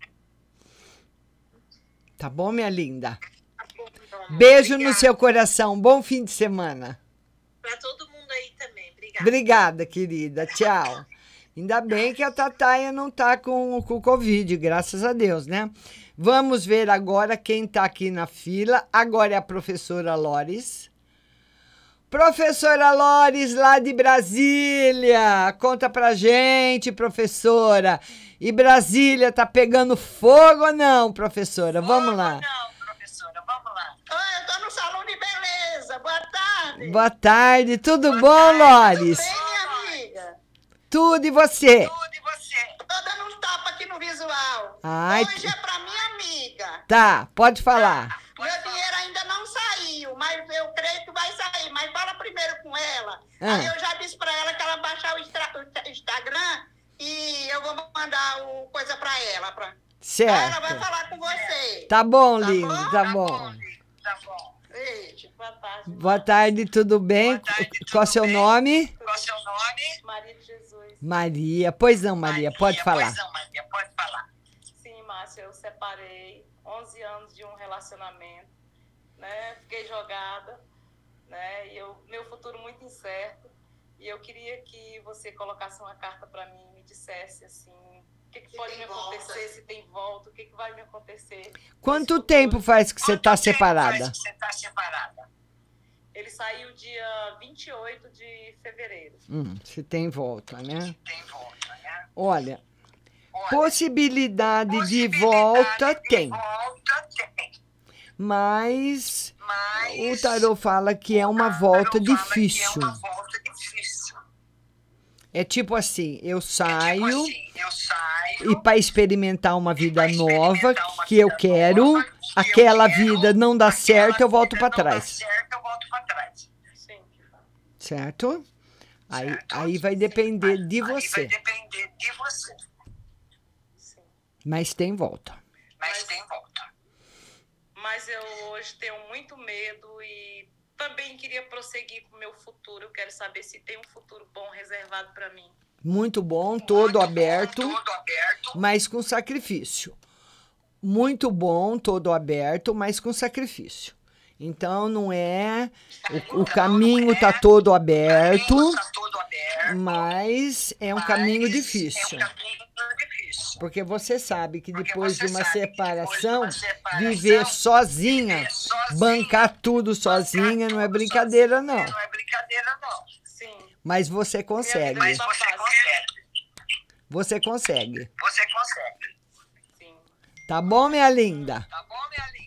Tá bom, minha linda? Beijo no seu coração. Bom fim de semana. Pra todo mundo aí também. Obrigada. Obrigada, querida. Tchau. Ainda bem que a Tataia não tá com com o Covid, graças a Deus, né? Vamos ver agora quem tá aqui na fila. Agora é a professora Lores. Professora Lores, lá de Brasília. Conta pra gente, professora. E Brasília tá pegando fogo ou não, professora? Vamos lá. Oi, eu tô no salão de beleza. Boa tarde. Boa tarde, tudo bom, Lores? Tudo bem, minha amiga? Tudo e você? Tudo e você? Tô dando uns tapas aqui no visual. Ai, Hoje é pra minha amiga. Tá, pode falar. Meu dinheiro ainda não saiu, mas eu creio que vai sair. Mas fala primeiro com ela. Ah. Aí eu já disse pra ela que ela baixar o, Instagram e eu vou mandar o coisa pra ela. Pra... Certo. Aí ela vai falar com você. Tá bom, lindo, tá bom. Tá bom. Beijo. Boa tarde. Boa tarde, tudo bem? Qual é o seu nome? Qual é o seu nome? Maria de Jesus. Maria. Pois não, Maria, pode falar. Maria, pode falar. Separei 11 anos de um relacionamento, né? Fiquei jogada, né? E eu, meu futuro muito incerto. E eu queria que você colocasse uma carta para mim, me dissesse assim, o que, que pode me acontecer, se tem volta, o que, que vai me acontecer. Quanto tempo faz que você tá separada? Você tá separada. Ele saiu dia 28 de fevereiro. Hum, se tem volta, né? Tem volta, né? Olha, possibilidade de volta tem, Volta tem. mas o tarô fala que é uma volta difícil. Volta difícil. É tipo assim, eu saio Eu saio. e para experimentar uma vida nova que eu quero, aquela vida não dá certo, eu volto para trás. Certo, eu volto pra trás. Certo? Aí, aí vai depender de você. Depender de você. Mas tem volta. Mas tem volta. Mas eu hoje tenho muito medo e também queria prosseguir com o meu futuro. Eu quero saber se tem um futuro bom reservado para mim. Muito bom, todo aberto, mas com sacrifício. Muito bom, todo aberto, mas com sacrifício. Então não é o, o caminho tá todo aberto, mas é um caminho difícil. Porque você sabe que depois de uma separação, viver sozinha, bancar tudo sozinha, não é brincadeira, não. Não é brincadeira, não. Sim. Mas você consegue. Mas você consegue. Você consegue. Você consegue. Tá bom, minha linda? Tá bom, minha linda?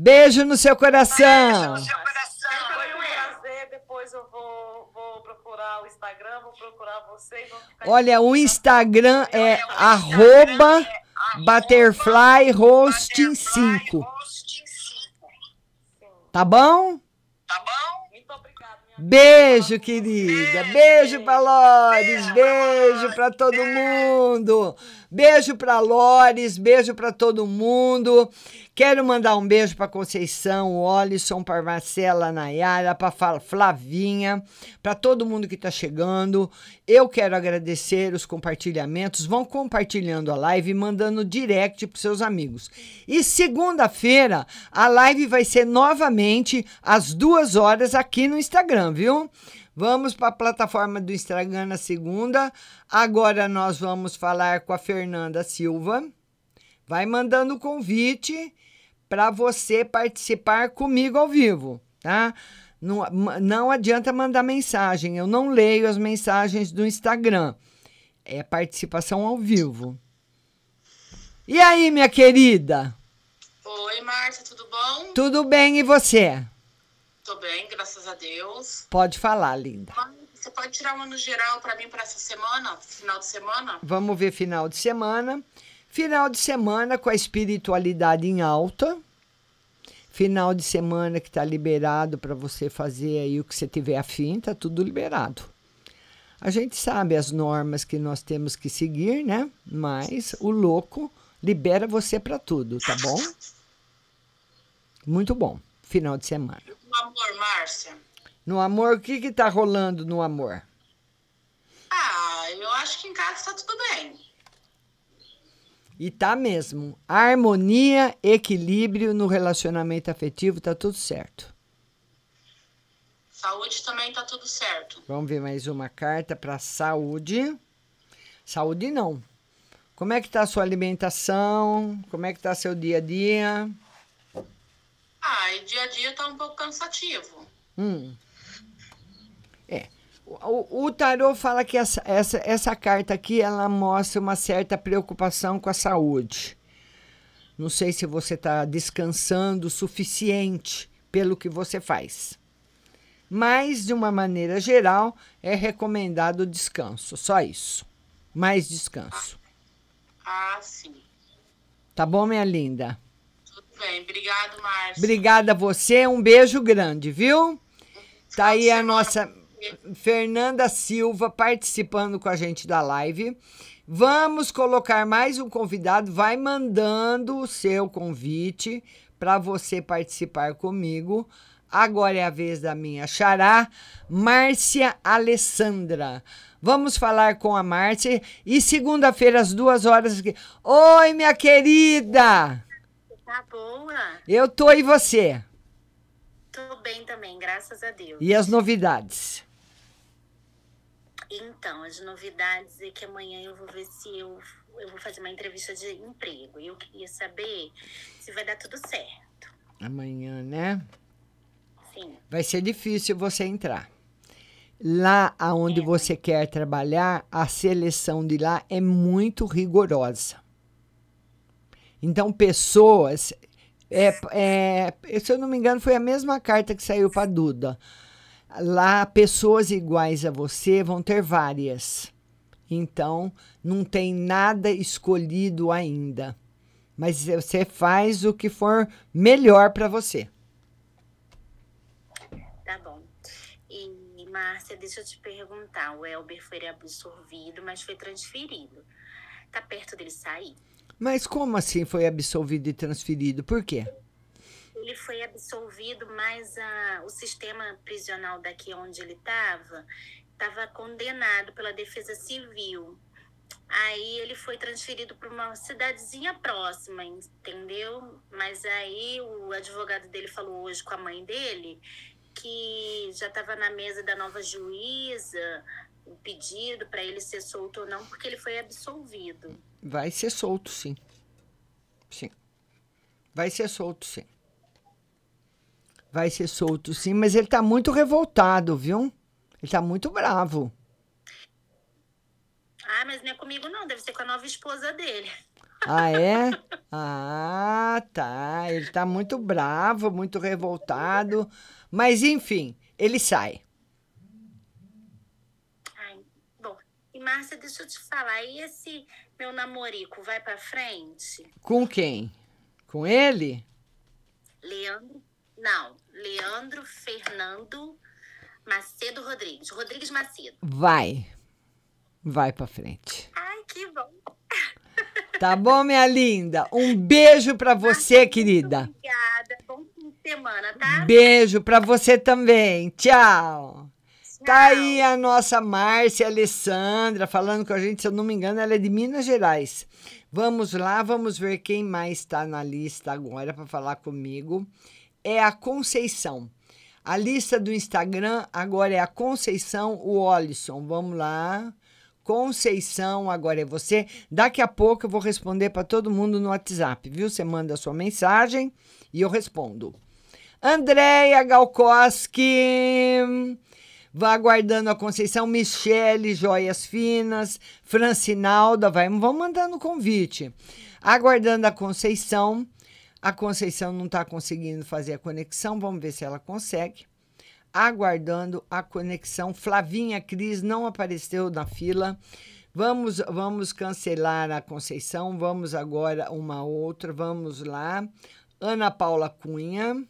Beijo no seu coração. Foi um prazer. Depois eu vou, vou procurar o Instagram, vou procurar você e vou ficar. Olha, o Instagram é arroba Butterfly Hosting 5. Tá bom? Beijo, querida. Beijo pra Lores. Beijo pra todo mundo. Beijo pra Lores. Beijo pra todo mundo. Quero mandar um beijo pra Conceição, Olisson, pra Marcela, Nayara, pra Fa- Flavinha, pra todo mundo que tá chegando. Eu quero agradecer os compartilhamentos. Vão compartilhando a live e mandando direct pros seus amigos. E segunda-feira a live vai ser novamente às duas horas aqui no Instagram, viu? Vamos para a plataforma do Instagram na segunda. Agora nós vamos falar com a Fernanda Silva. Vai mandando o convite para você participar comigo ao vivo, tá? Não, não adianta mandar mensagem, eu não leio as mensagens do Instagram. É participação ao vivo. E aí, minha querida? Oi, Márcia, tudo bom? Tudo bem e você? Tô bem, graças a Deus. Pode falar, linda. Você pode tirar uma no geral pra mim pra essa semana, final de semana? Vamos ver final de semana. Final de semana com a espiritualidade em alta. Final de semana que está liberado para você fazer aí o que você tiver afim, tá tudo liberado. A gente sabe as normas que nós temos que seguir, né? Mas o louco libera você para tudo, tá bom? Muito bom. Final de semana. No amor, Márcia. No amor, o que que tá rolando no amor? Ah, eu acho que em casa tá tudo bem. E tá mesmo. Harmonia, equilíbrio no relacionamento afetivo, tá tudo certo. Saúde também tá tudo certo. Vamos ver mais uma carta para saúde. Saúde não. Como é que tá a sua alimentação? Como é que tá seu dia a dia? Ah, e dia a dia tá um pouco cansativo. Hum. É. O, o tarô fala que essa, essa, essa carta aqui ela mostra uma certa preocupação com a saúde. Não sei se você está descansando o suficiente pelo que você faz. Mas, de uma maneira geral, é recomendado o descanso. Só isso. Mais descanso. Ah, sim. Tá bom, minha linda? Bem. Obrigado, Márcia. Obrigada a você. Um beijo grande, viu? Tá aí a nossa Fernanda Silva participando com a gente da live. Vamos colocar mais um convidado. Vai mandando o seu convite para você participar comigo. Agora é a vez da minha xará, Márcia Alessandra. Vamos falar com a Márcia. E segunda-feira, às duas horas. Oi, minha querida! Tá boa? Eu tô e você? Tô bem também, graças a Deus. E as novidades? Então, as novidades é que amanhã eu vou ver se eu, eu vou fazer uma entrevista de emprego. E eu queria saber se vai dar tudo certo. Amanhã, né? Sim. Vai ser difícil você entrar. Lá aonde você quer trabalhar, a seleção de lá é muito rigorosa. Então, pessoas. É, é, se eu não me engano, foi a mesma carta que saiu para Duda. Lá, pessoas iguais a você vão ter várias. Então, não tem nada escolhido ainda. Mas você faz o que for melhor para você. Tá bom. E, Márcia, deixa eu te perguntar. O Elber foi absorvido, mas foi transferido. Tá perto dele sair? Mas como assim foi absolvido e transferido? Por quê? Ele foi absolvido, mas a, o sistema prisional daqui onde ele estava estava condenado pela Defesa Civil. Aí ele foi transferido para uma cidadezinha próxima, entendeu? Mas aí o advogado dele falou hoje com a mãe dele que já estava na mesa da nova juíza o pedido para ele ser solto ou não, porque ele foi absolvido. Vai ser solto, sim. Sim. Vai ser solto, sim. Vai ser solto, sim, mas ele tá muito revoltado, viu? Ele tá muito bravo. Ah, mas não é comigo, não. Deve ser com a nova esposa dele. Ah, é? Ah, tá. Ele tá muito bravo, muito revoltado. Mas, enfim, ele sai. Ai, bom. E, Márcia, deixa eu te falar. E esse meu namorico vai pra frente? Com quem? Com ele? Leandro. Não, Leandro Fernando Macedo Rodrigues. Rodrigues Macedo. Vai. Vai pra frente. Ai, que bom. Tá bom, minha [laughs] linda? Um beijo pra você, querida. Obrigada. Bom fim de semana, tá? Beijo pra você também. Tchau. Tá aí a nossa Márcia Alessandra falando com a gente, se eu não me engano, ela é de Minas Gerais. Vamos lá, vamos ver quem mais está na lista agora para falar comigo. É a Conceição. A lista do Instagram agora é a Conceição Wallison. Vamos lá. Conceição, agora é você. Daqui a pouco eu vou responder para todo mundo no WhatsApp, viu? Você manda a sua mensagem e eu respondo. Andréia Galkoski. Vá aguardando a Conceição, Michele, Joias Finas, Francinalda, vai, vamos mandando convite. Aguardando a Conceição. A Conceição não está conseguindo fazer a conexão, vamos ver se ela consegue. Aguardando a conexão. Flavinha Cris não apareceu na fila. Vamos, vamos cancelar a Conceição. Vamos agora uma outra. Vamos lá. Ana Paula Cunha.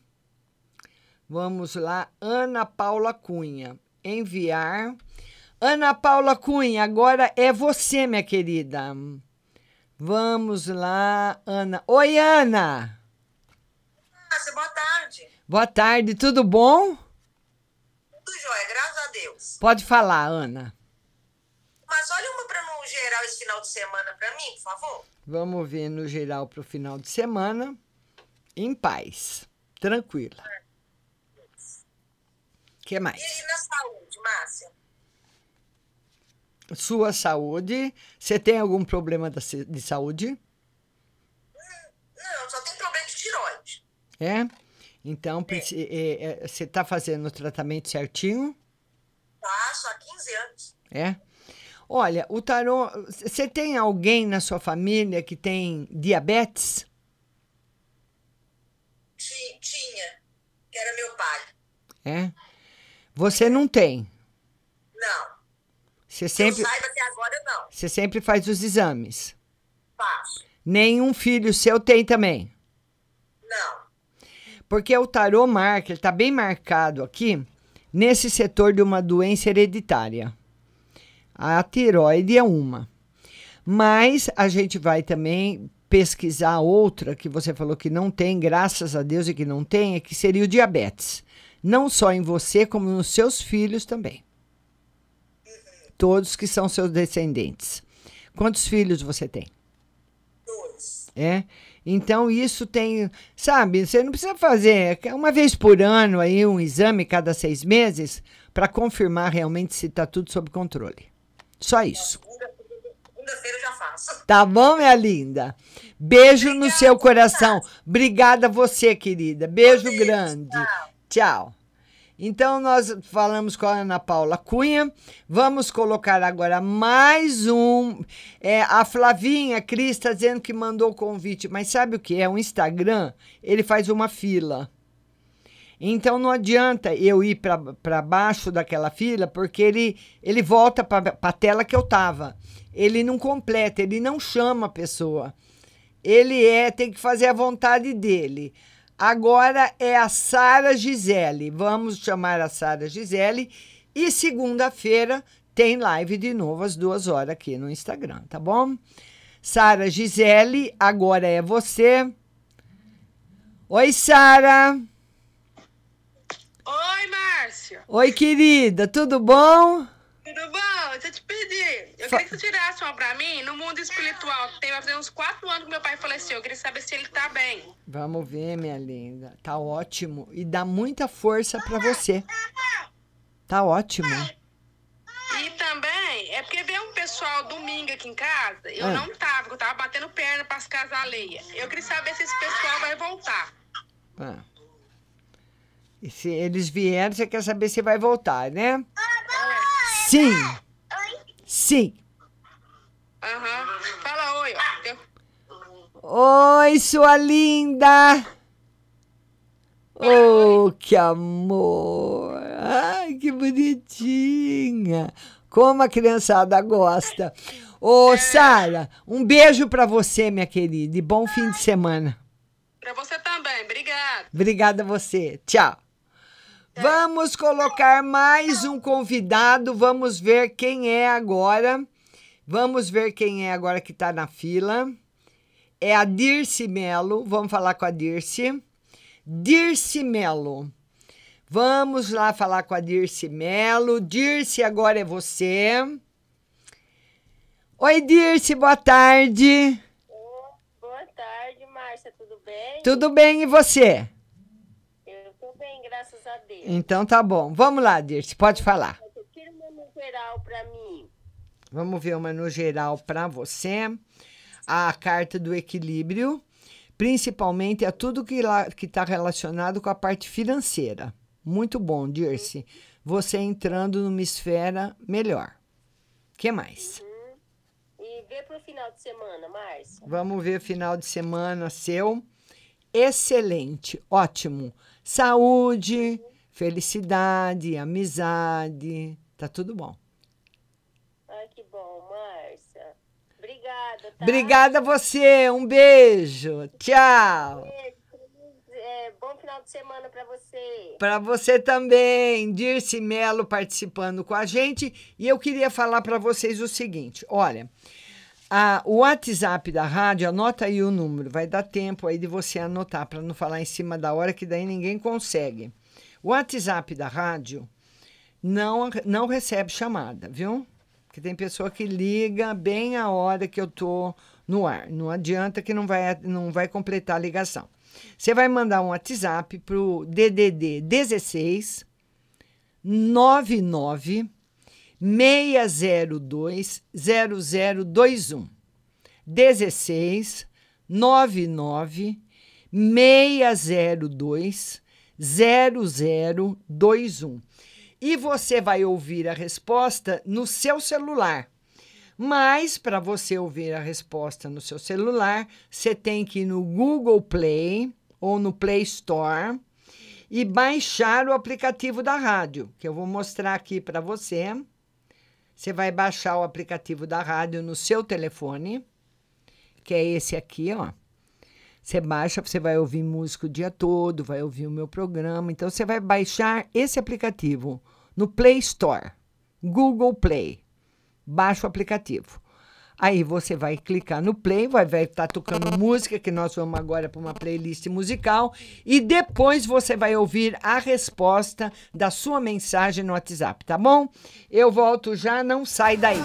Vamos lá. Ana Paula Cunha enviar. Ana Paula Cunha, agora é você, minha querida. Vamos lá, Ana. Oi, Ana. Márcia, boa tarde. Boa tarde, tudo bom? Tudo jóia, graças a Deus. Pode falar, Ana. Mas olha uma para no geral esse final de semana para mim, por favor. Vamos ver no geral para o final de semana. Em paz, tranquila. O que mais? E na saúde, Márcia? Sua saúde. Você tem algum problema de saúde? Não, só tem problema de tiroide. É? Então, preci- é, é, você está fazendo o tratamento certinho? Faço há 15 anos. É? Olha, o tarô. Você tem alguém na sua família que tem diabetes? Ti- Tinha, que era meu pai. É? Você não tem. Não. Você sempre, Eu saiba até agora, não. você sempre faz os exames. Faço. Nenhum filho seu tem também. Não. Porque o tarô marca, ele está bem marcado aqui, nesse setor de uma doença hereditária. A tiroide é uma. Mas a gente vai também pesquisar outra que você falou que não tem, graças a Deus e que não tem, é que seria o diabetes. Não só em você, como nos seus filhos também. Todos que são seus descendentes. Quantos filhos você tem? Dois. É. Então isso tem, sabe, você não precisa fazer é uma vez por ano aí um exame cada seis meses para confirmar realmente se está tudo sob controle. Só isso. Segunda-feira eu já faço. Tá bom, minha linda? Beijo no seu coração. Obrigada a você, querida. Beijo grande. Tchau. Então, nós falamos com a Ana Paula Cunha. Vamos colocar agora mais um. É, a Flavinha Cris está dizendo que mandou o convite, mas sabe o que é? O Instagram, ele faz uma fila. Então não adianta eu ir para baixo daquela fila, porque ele, ele volta para a tela que eu tava. Ele não completa, ele não chama a pessoa. Ele é, tem que fazer a vontade dele. Agora é a Sara Gisele. Vamos chamar a Sara Gisele. E segunda-feira tem live de novo às duas horas aqui no Instagram, tá bom? Sara Gisele, agora é você. Oi, Sara. Oi, Márcia. Oi, querida, tudo bom? Tudo bom? Deixa eu te pedir. Eu queria que você tirasse uma pra mim no mundo espiritual. Tem vai fazer uns quatro anos que meu pai faleceu. Eu queria saber se ele tá bem. Vamos ver, minha linda. Tá ótimo e dá muita força para você. Tá ótimo. E também, é porque veio um pessoal domingo aqui em casa. Eu Ah. não tava, eu tava batendo perna pras casas alheias. Eu queria saber se esse pessoal vai voltar. Ah. E se eles vierem, você quer saber se vai voltar, né? Sim. Sim. Aham. Fala oi, ó. Oi, sua linda. Oh, que amor. Ai, que bonitinha. Como a criançada gosta. Ô, Sara, um beijo pra você, minha querida, e bom fim de semana. Pra você também, obrigada. Obrigada a você. Tchau. Vamos colocar mais um convidado. Vamos ver quem é agora. Vamos ver quem é agora que está na fila. É a Dirce Melo. Vamos falar com a Dirce. Dirce Melo. Vamos lá falar com a Dirce Melo. Dirce, agora é você. Oi, Dirce, boa tarde. Boa tarde, Márcia, tudo bem? Tudo bem e você? Eu tô bem, graças a Deus. Então tá bom. Vamos lá, Dirce, pode falar. Tira uma no geral pra mim. Vamos ver uma no geral para você. A carta do equilíbrio, principalmente é tudo que está relacionado com a parte financeira. Muito bom, Dirce. Você entrando numa esfera melhor. O que mais? E vê pro final de semana, Márcia. Vamos ver final de semana seu. Excelente, ótimo. Saúde, felicidade, amizade, tá tudo bom. Ai, que bom, Márcia. Obrigada, tá? Obrigada a você, um beijo. Tchau. Beijo, É, bom final de semana para você. Para você também, Dirce Melo participando com a gente. E eu queria falar para vocês o seguinte: olha, a, o WhatsApp da rádio, anota aí o número, vai dar tempo aí de você anotar, para não falar em cima da hora, que daí ninguém consegue. O WhatsApp da rádio não, não recebe chamada, viu? Porque tem pessoa que liga bem a hora que eu tô no ar. Não adianta que não vai, não vai completar a ligação. Você vai mandar um WhatsApp para o DDD 16 99 602 0021. 16 99 602 0021. E você vai ouvir a resposta no seu celular. Mas para você ouvir a resposta no seu celular, você tem que ir no Google Play ou no Play Store e baixar o aplicativo da rádio, que eu vou mostrar aqui para você. Você vai baixar o aplicativo da rádio no seu telefone, que é esse aqui, ó. Você baixa, você vai ouvir música o dia todo, vai ouvir o meu programa. Então, você vai baixar esse aplicativo no Play Store, Google Play. Baixa o aplicativo. Aí você vai clicar no play, vai estar tá tocando música, que nós vamos agora para uma playlist musical, e depois você vai ouvir a resposta da sua mensagem no WhatsApp, tá bom? Eu volto já, não sai daí.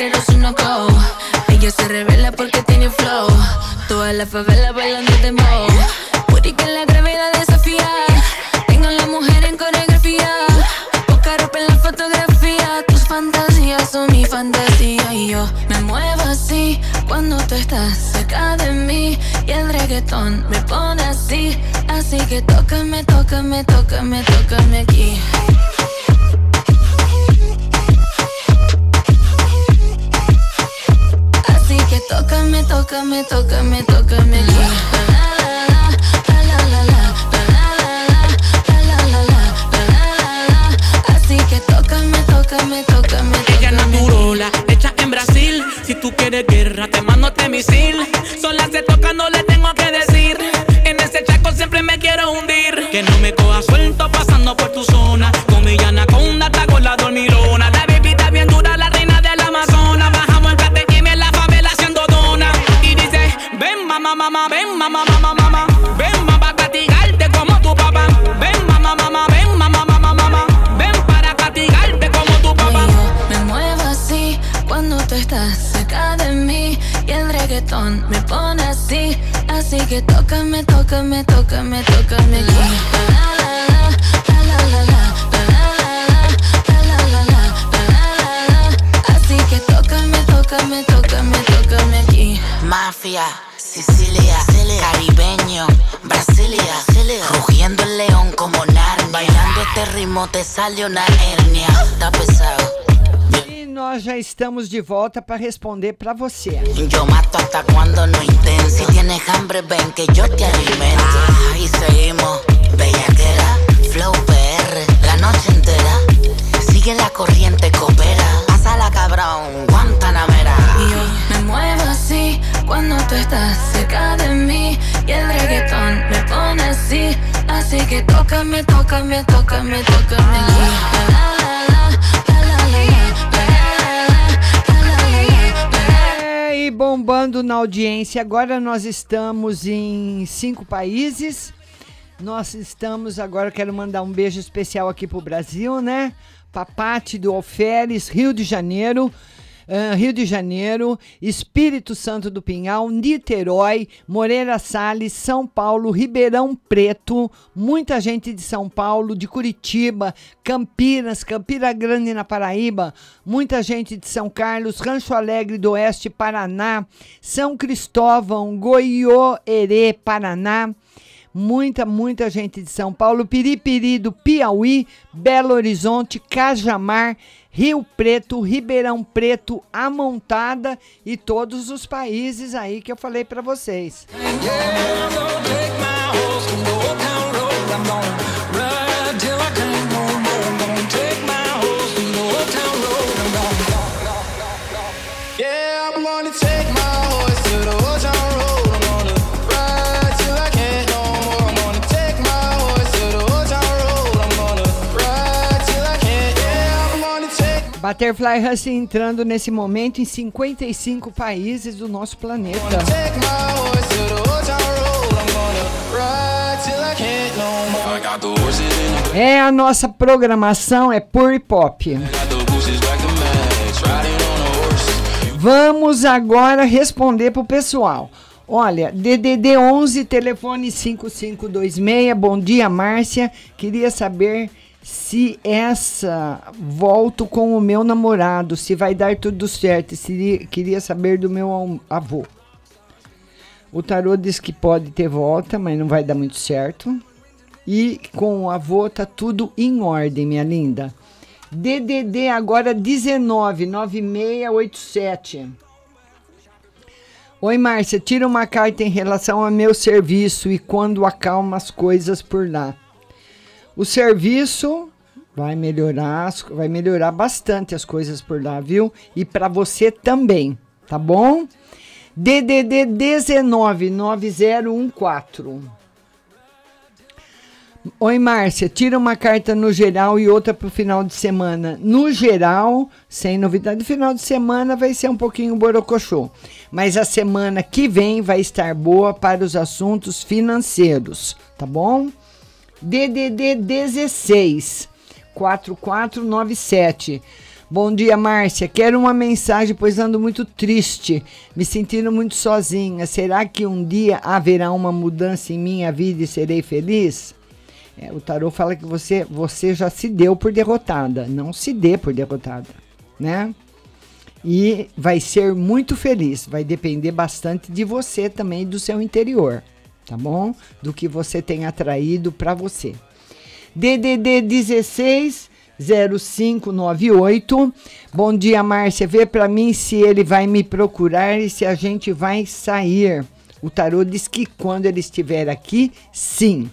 entre los de volta para responder para você. audiência. Agora nós estamos em cinco países. Nós estamos agora, quero mandar um beijo especial aqui pro Brasil, né? Papate do Alferes, Rio de Janeiro. Ah, Rio de Janeiro, Espírito Santo do Pinhal, Niterói, Moreira Salles, São Paulo, Ribeirão Preto, muita gente de São Paulo, de Curitiba, Campinas, Campira Grande na Paraíba, muita gente de São Carlos, Rancho Alegre do Oeste, Paraná, São Cristóvão, Goiôerê, Paraná. Muita, muita gente de São Paulo, Piripiri do Piauí, Belo Horizonte, Cajamar, Rio Preto, Ribeirão Preto, Amontada e todos os países aí que eu falei para vocês. Yeah, Butterfly Hustle entrando nesse momento em 55 países do nosso planeta. É a nossa programação é pure pop. Vamos agora responder pro pessoal. Olha, DDD 11 telefone 5526. Bom dia, Márcia. Queria saber se essa volto com o meu namorado, se vai dar tudo certo, se queria saber do meu avô. O tarô diz que pode ter volta, mas não vai dar muito certo. E com o avô tá tudo em ordem, minha linda. DDD agora 19 9687. Oi, Márcia, tira uma carta em relação ao meu serviço e quando acalma as coisas por lá. O serviço vai melhorar, vai melhorar bastante as coisas por lá, viu? E para você também, tá bom? DDD 199014. Oi, Márcia. Tira uma carta no geral e outra para o final de semana. No geral, sem novidade. No final de semana vai ser um pouquinho borocochô. Mas a semana que vem vai estar boa para os assuntos financeiros, tá bom? DDD 16 4497. Bom dia, Márcia. Quero uma mensagem, pois ando muito triste, me sentindo muito sozinha. Será que um dia haverá uma mudança em minha vida e serei feliz? É, o tarô fala que você, você já se deu por derrotada. Não se dê por derrotada, né? E vai ser muito feliz. Vai depender bastante de você também, do seu interior, tá bom? Do que você tem atraído para você. DDD 16 0598. Bom dia, Márcia. Vê para mim se ele vai me procurar e se a gente vai sair. O tarô diz que quando ele estiver aqui, sim.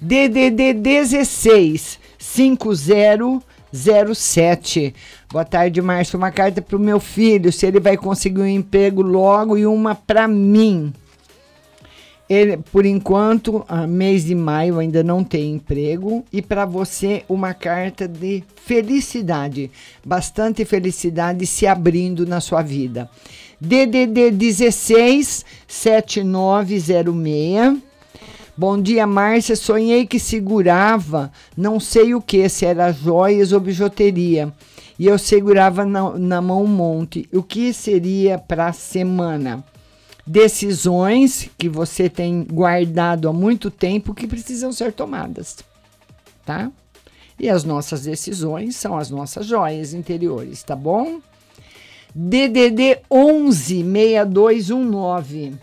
DDD 16 5007. Boa tarde, Márcia. Uma carta para o meu filho, se ele vai conseguir um emprego logo e uma para mim. Ele, por enquanto, mês de maio ainda não tem emprego e para você uma carta de felicidade, bastante felicidade se abrindo na sua vida. DDD 16 7906. Bom dia, Márcia. Sonhei que segurava, não sei o que, se era joias ou bijuteria. E eu segurava na, na mão um monte. O que seria para a semana? Decisões que você tem guardado há muito tempo que precisam ser tomadas, tá? E as nossas decisões são as nossas joias interiores, tá bom? DDD 11 6219.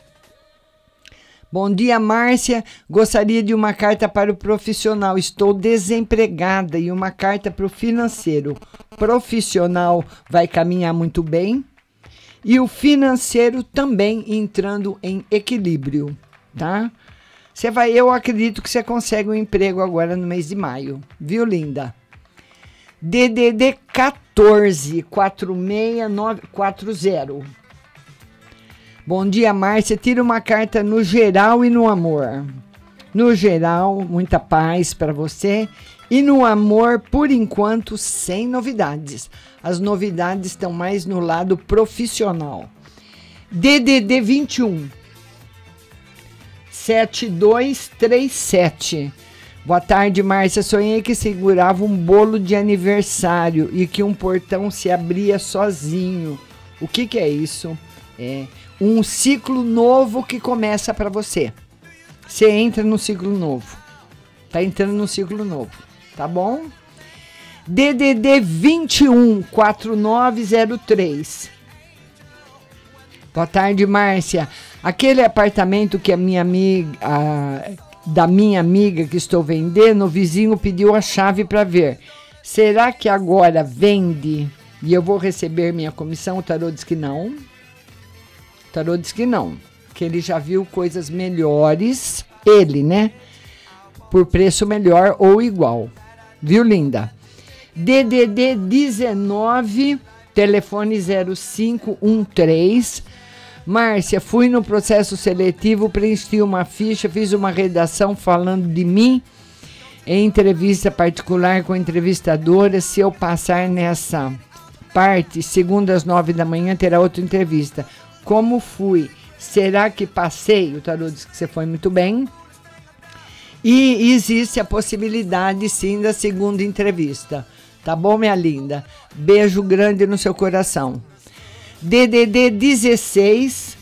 Bom dia, Márcia. Gostaria de uma carta para o profissional. Estou desempregada e uma carta para o financeiro. Profissional vai caminhar muito bem e o financeiro também entrando em equilíbrio, tá? Você vai, eu acredito que você consegue um emprego agora no mês de maio, viu, linda? DDD 14 46940. Bom dia, Márcia. Tira uma carta no geral e no amor. No geral, muita paz para você e no amor, por enquanto, sem novidades. As novidades estão mais no lado profissional. DDD 21 7237. Boa tarde, Márcia. Sonhei que segurava um bolo de aniversário e que um portão se abria sozinho. O que, que é isso? É um ciclo novo que começa para você. Você entra no ciclo novo. Tá entrando no ciclo novo tá bom? DDD 21 4903. Boa tarde, Márcia. Aquele apartamento que a minha amiga, a, da minha amiga que estou vendendo, o vizinho pediu a chave para ver. Será que agora vende e eu vou receber minha comissão? O tarô diz que não. O tarô diz que não, que ele já viu coisas melhores, ele, né? Por preço melhor ou igual viu, linda? DDD 19, telefone 0513. Márcia, fui no processo seletivo, preenchi uma ficha, fiz uma redação falando de mim em entrevista particular com a entrevistadora. Se eu passar nessa parte, segunda às nove da manhã, terá outra entrevista. Como fui? Será que passei? O tarô disse que você foi muito bem. E existe a possibilidade, sim, da segunda entrevista. Tá bom, minha linda? Beijo grande no seu coração. DDD 16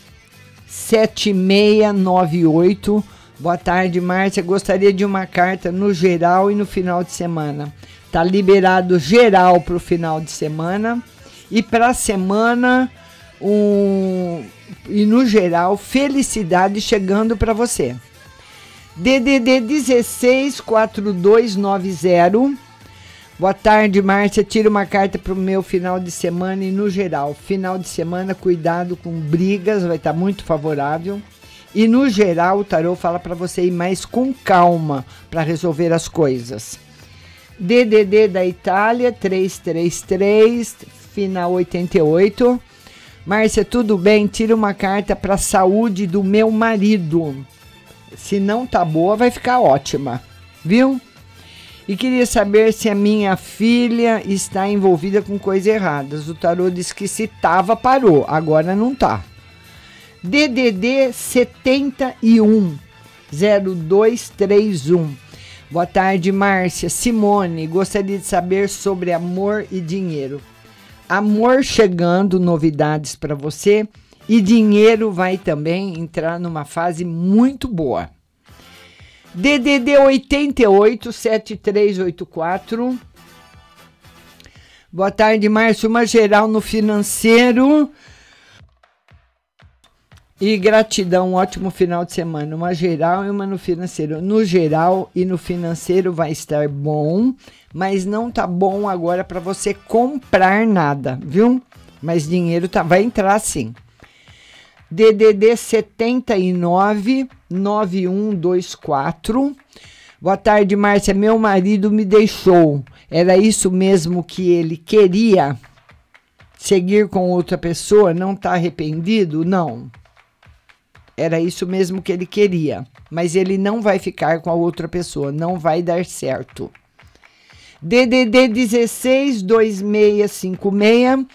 7698. Boa tarde, Márcia. Gostaria de uma carta no geral e no final de semana. Tá liberado geral para o final de semana e para a semana um e no geral felicidade chegando para você. DDD 164290. Boa tarde, Márcia. Tira uma carta para o meu final de semana e no geral. Final de semana, cuidado com brigas, vai estar tá muito favorável. E no geral, o tarô fala para você ir mais com calma para resolver as coisas. DDD da Itália 333, final 88. Márcia, tudo bem? Tira uma carta para a saúde do meu marido. Se não tá boa, vai ficar ótima. viu? E queria saber se a minha filha está envolvida com coisas erradas. O tarô disse que se tava, parou. Agora não tá. DDD 71 0231. Boa tarde, Márcia. Simone, gostaria de saber sobre amor e dinheiro. Amor chegando, novidades para você. E dinheiro vai também entrar numa fase muito boa. DDD 88 7384. Boa tarde, Márcio. Uma geral no financeiro. E gratidão, um ótimo final de semana. Uma geral e uma no financeiro. No geral e no financeiro vai estar bom, mas não tá bom agora para você comprar nada, viu? Mas dinheiro tá, vai entrar sim. DDD 79 9124. Boa tarde, Márcia. Meu marido me deixou. Era isso mesmo que ele queria? Seguir com outra pessoa? Não está arrependido? Não. Era isso mesmo que ele queria. Mas ele não vai ficar com a outra pessoa. Não vai dar certo. DDD 16 2656.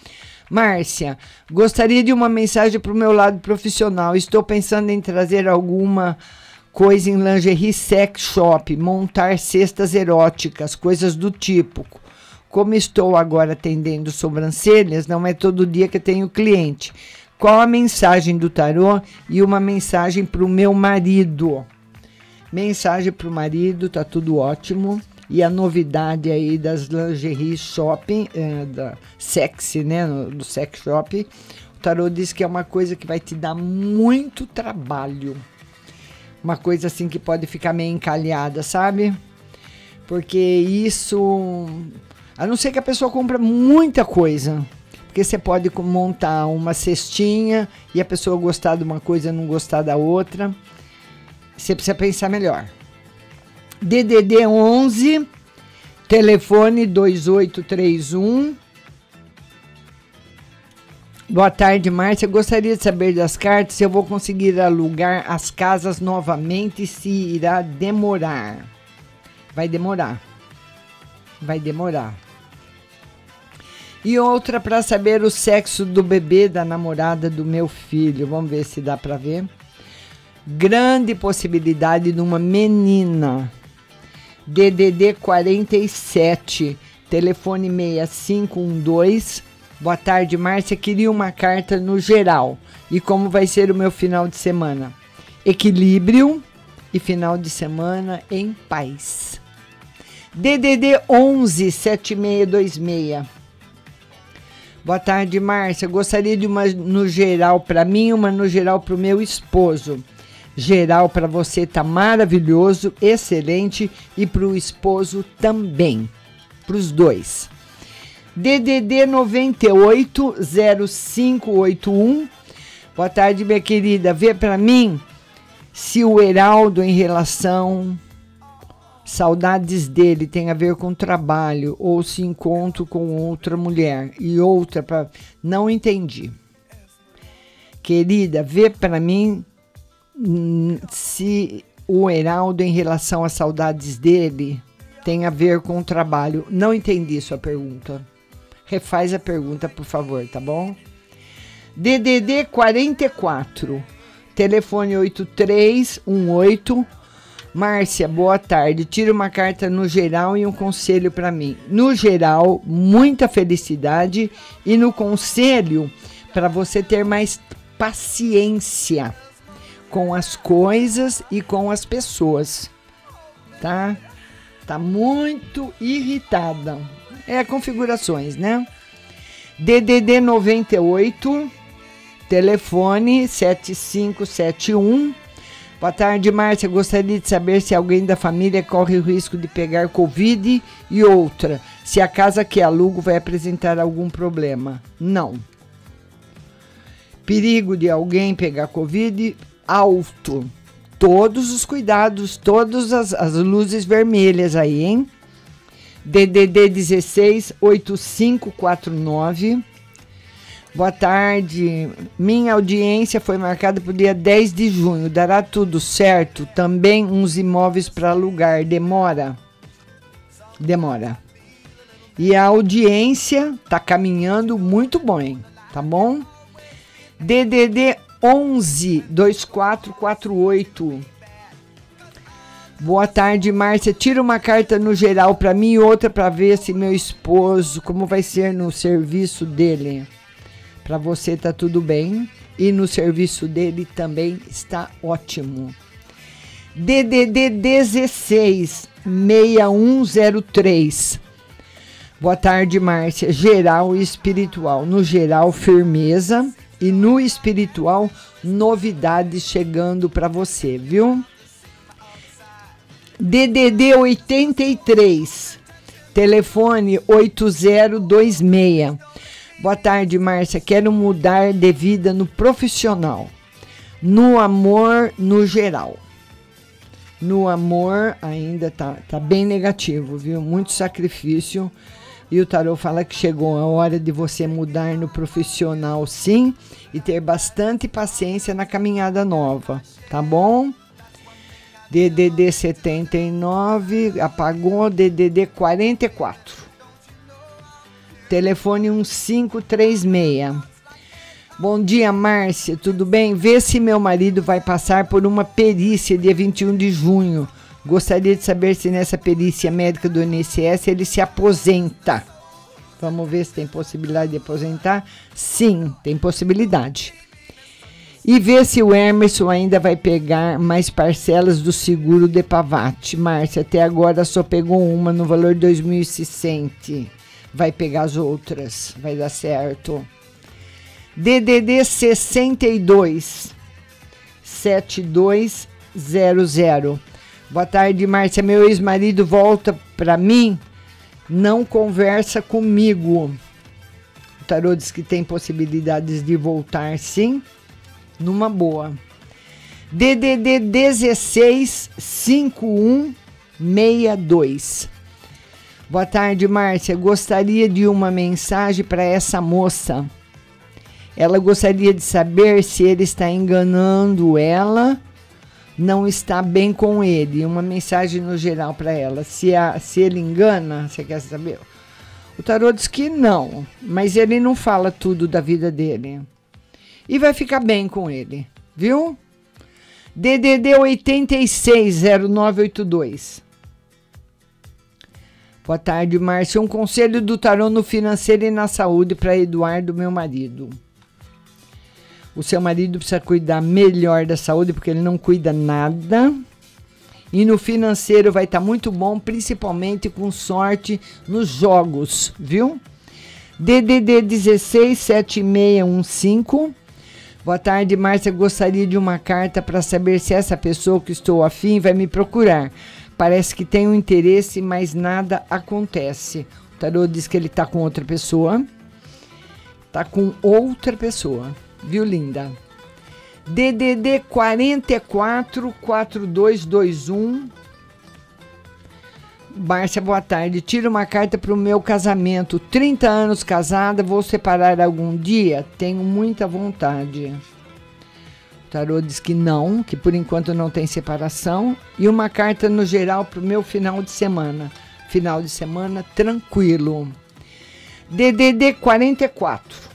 Márcia, gostaria de uma mensagem para o meu lado profissional. Estou pensando em trazer alguma coisa em lingerie sex shop, montar cestas eróticas, coisas do tipo. Como estou agora atendendo sobrancelhas, não é todo dia que tenho cliente. Qual a mensagem do tarô e uma mensagem para o meu marido? Mensagem para o marido, tá tudo ótimo. E a novidade aí das lingerie shopping, é, da sexy, né? No, do sex shop. O tarô diz que é uma coisa que vai te dar muito trabalho. Uma coisa assim que pode ficar meio encalhada, sabe? Porque isso. A não ser que a pessoa compra muita coisa. Porque você pode montar uma cestinha e a pessoa gostar de uma coisa e não gostar da outra. Você precisa pensar melhor. DDD 11, telefone 2831. Boa tarde, Márcia. Gostaria de saber das cartas se eu vou conseguir alugar as casas novamente se irá demorar. Vai demorar. Vai demorar. E outra para saber o sexo do bebê da namorada do meu filho. Vamos ver se dá para ver. Grande possibilidade de uma menina. DDD 47, telefone 6512. Boa tarde, Márcia. Queria uma carta no geral. E como vai ser o meu final de semana? Equilíbrio e final de semana em paz. DDD 11 7626. Boa tarde, Márcia. Gostaria de uma no geral para mim, uma no geral para o meu esposo. Geral para você tá maravilhoso, excelente e para o esposo também. Para os dois. DDD 98 0581. Boa tarde, minha querida. Vê para mim se o Heraldo em relação saudades dele tem a ver com trabalho ou se encontro com outra mulher e outra para não entendi. Querida, vê para mim se o Heraldo em relação às saudades dele tem a ver com o trabalho. Não entendi sua pergunta. Refaz a pergunta, por favor, tá bom? DDD 44, telefone 8318. Márcia, boa tarde. Tira uma carta no geral e um conselho para mim. No geral, muita felicidade e no conselho para você ter mais paciência com as coisas e com as pessoas. Tá? Tá muito irritada. É configurações, né? DDD 98, telefone 7571. Boa tarde, Márcia. Gostaria de saber se alguém da família corre o risco de pegar Covid e outra, se a casa que alugo vai apresentar algum problema. Não. Perigo de alguém pegar Covid alto. Todos os cuidados, todas as, as luzes vermelhas aí, hein? DDD 16 8549. Boa tarde. Minha audiência foi marcada para o dia 10 de junho. Dará tudo certo? Também uns imóveis para alugar. Demora? Demora. E a audiência tá caminhando muito bom, hein? Tá bom? DDD 11 2448. Boa tarde, Márcia. Tira uma carta no geral para mim e outra para ver se meu esposo, como vai ser no serviço dele. Para você tá tudo bem e no serviço dele também está ótimo. DDD 16 6103. Boa tarde, Márcia. Geral e espiritual. No geral, firmeza e no espiritual, novidades chegando para você, viu? DDD 83, telefone 8026. Boa tarde, Márcia. Quero mudar de vida no profissional, no amor, no geral. No amor ainda tá, tá bem negativo, viu? Muito sacrifício. E o tarô fala que chegou a hora de você mudar no profissional, sim, e ter bastante paciência na caminhada nova, tá bom? DDD 79 apagou DDD 44. Telefone 1536. Bom dia, Márcia, tudo bem? Vê se meu marido vai passar por uma perícia dia 21 de junho. Gostaria de saber se nessa perícia médica do INSS ele se aposenta. Vamos ver se tem possibilidade de aposentar? Sim, tem possibilidade. E ver se o Emerson ainda vai pegar mais parcelas do seguro de Pavate. Márcia, até agora só pegou uma no valor de 2.600. Vai pegar as outras, vai dar certo. DDD 62 7200. Boa tarde, Márcia. Meu ex-marido volta para mim, não conversa comigo. O tarô diz que tem possibilidades de voltar, sim, numa boa. DDD 16 5162. Boa tarde, Márcia. Gostaria de uma mensagem para essa moça. Ela gostaria de saber se ele está enganando ela não está bem com ele. Uma mensagem no geral para ela. Se, a, se ele engana, você quer saber? O tarô diz que não, mas ele não fala tudo da vida dele. E vai ficar bem com ele, viu? DDD 860982. Boa tarde, Márcia. Um conselho do tarô no financeiro e na saúde para Eduardo, meu marido. O seu marido precisa cuidar melhor da saúde, porque ele não cuida nada. E no financeiro vai estar tá muito bom, principalmente com sorte nos jogos, viu? DDD 167615. Boa tarde, Márcia. Gostaria de uma carta para saber se essa pessoa que estou afim vai me procurar. Parece que tem um interesse, mas nada acontece. O tarô diz que ele está com outra pessoa. Está com outra pessoa viu, linda? DDD 44 4221. Márcia, boa tarde. Tira uma carta para o meu casamento. 30 anos casada, vou separar algum dia? Tenho muita vontade. O tarô diz que não, que por enquanto não tem separação. E uma carta no geral para o meu final de semana. Final de semana tranquilo. DDD 44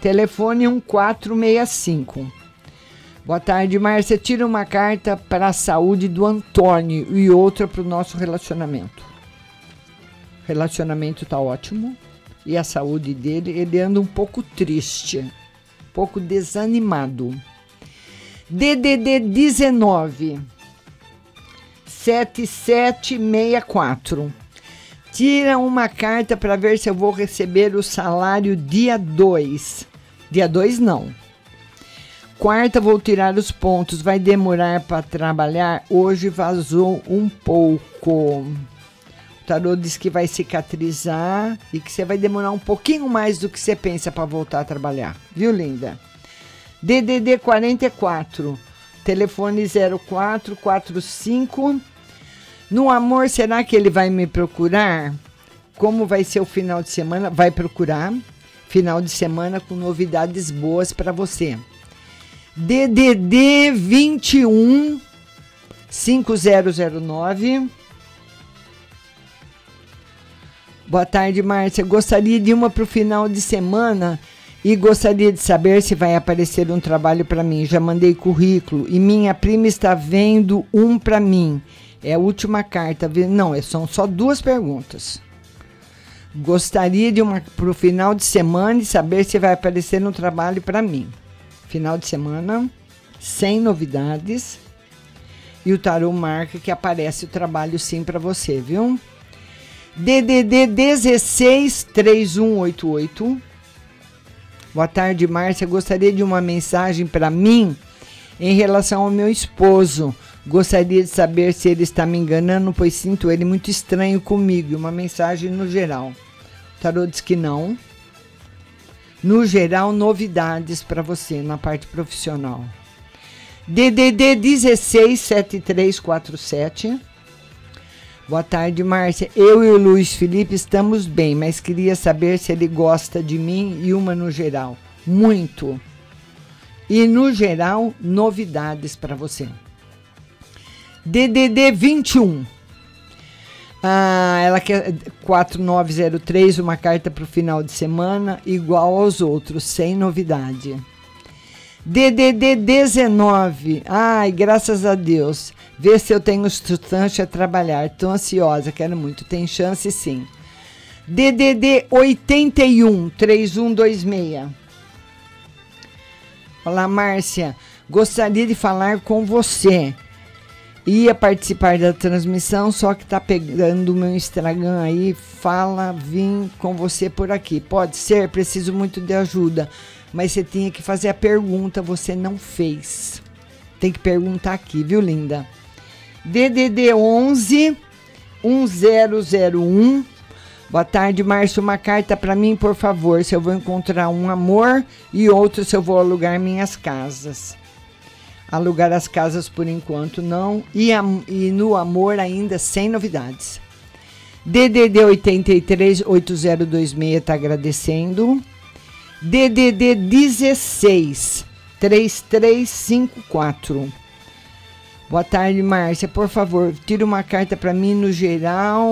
Telefone 1465. Boa tarde, Márcia. Tira uma carta para a saúde do Antônio e outra para o nosso relacionamento. O relacionamento está ótimo. E a saúde dele, ele anda um pouco triste, um pouco desanimado. DDD 19 7764. Tira uma carta para ver se eu vou receber o salário dia 2. Dia 2 não. Quarta vou tirar os pontos. Vai demorar para trabalhar? Hoje vazou um pouco. O tarô diz que vai cicatrizar e que você vai demorar um pouquinho mais do que você pensa para voltar a trabalhar. Viu, linda? DDD 44, telefone 0445. No amor, será que ele vai me procurar? Como vai ser o final de semana? Vai procurar final de semana com novidades boas para você. DDD 21 5009 Boa tarde, Márcia. Gostaria de uma para o final de semana e gostaria de saber se vai aparecer um trabalho para mim. Já mandei currículo e minha prima está vendo um para mim. É a última carta. Não, é- são só duas perguntas. Gostaria de uma para o final de semana e saber se vai aparecer um trabalho para mim. Final de semana, sem novidades. E o tarô marca que aparece o trabalho sim para você, viu? DDD 16 3188. Boa tarde, Márcia. Gostaria de uma mensagem para mim em relação ao meu esposo. Gostaria de saber se ele está me enganando, pois sinto ele muito estranho comigo. Uma mensagem no geral. O tarô diz que não. No geral, novidades para você na parte profissional. DDD 16 7347. Boa tarde, Márcia. Eu e o Luiz Felipe estamos bem, mas queria saber se ele gosta de mim e uma no geral. Muito. E no geral, novidades para você. DDD 21. Ah, ela quer 4903, uma carta para o final de semana, igual aos outros, sem novidade. DDD 19. Ai, graças a Deus. Vê se eu tenho substância a trabalhar. Tô ansiosa, quero muito. Tem chance sim. DDD 81 3126. Olá, Márcia. Gostaria de falar com você. Ia participar da transmissão, só que tá pegando o meu Instagram aí. Fala, vim com você por aqui. Pode ser, preciso muito de ajuda. Mas você tinha que fazer a pergunta, você não fez. Tem que perguntar aqui, viu, linda? DDD 11 1001. Boa tarde, Márcio. Uma carta para mim, por favor. Se eu vou encontrar um amor e outro se eu vou alugar minhas casas. Alugar as casas por enquanto não. E, am- e no amor ainda sem novidades. DDD 83 8026 está agradecendo. DDD 16 3354. Boa tarde, Márcia. Por favor, tira uma carta para mim no geral.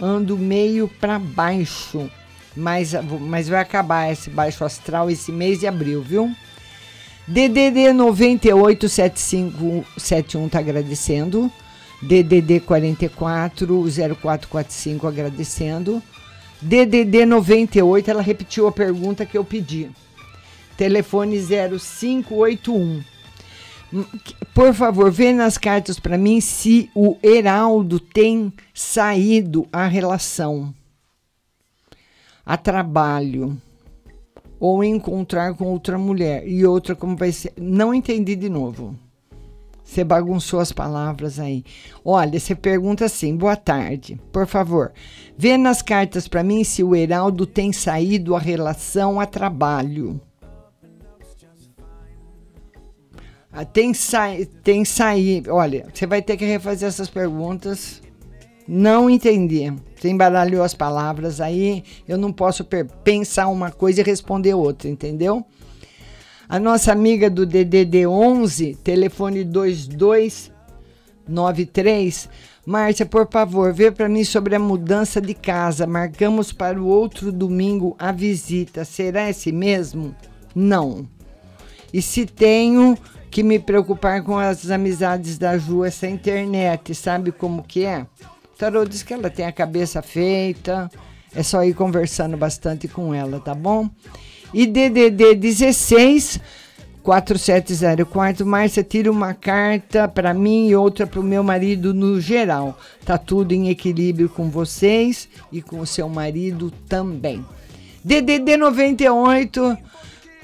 Ando meio para baixo. Mas, mas vai acabar esse baixo astral esse mês de abril, viu? DDD 987571 tá agradecendo. DDD 44 0445 agradecendo. DDD 98, ela repetiu a pergunta que eu pedi. Telefone 0581. Hum, Por favor, vê nas cartas para mim se o Heraldo tem saído a relação a trabalho ou encontrar com outra mulher e outra como vai ser. Não entendi de novo. Você bagunçou as palavras aí. Olha, você pergunta assim: boa tarde, por favor. Vê nas cartas para mim se o Heraldo tem saído a relação a trabalho. Ah, Tem, sa tem sair. Olha, você vai ter que refazer essas perguntas. Não entendi. Você embaralhou as palavras aí. Eu não posso pensar uma coisa e responder outra, entendeu? A nossa amiga do DDD 11, telefone 2293. Márcia, por favor, vê para mim sobre a mudança de casa. Marcamos para o outro domingo a visita. Será esse mesmo? Não. E se tenho que me preocupar com as amizades da Ju, essa internet, sabe como que é? Tarô diz que ela tem a cabeça feita, é só ir conversando bastante com ela, tá bom? E DDD 16 4704, Márcia, tira uma carta para mim e outra para o meu marido no geral. Tá tudo em equilíbrio com vocês e com o seu marido também. DDD 98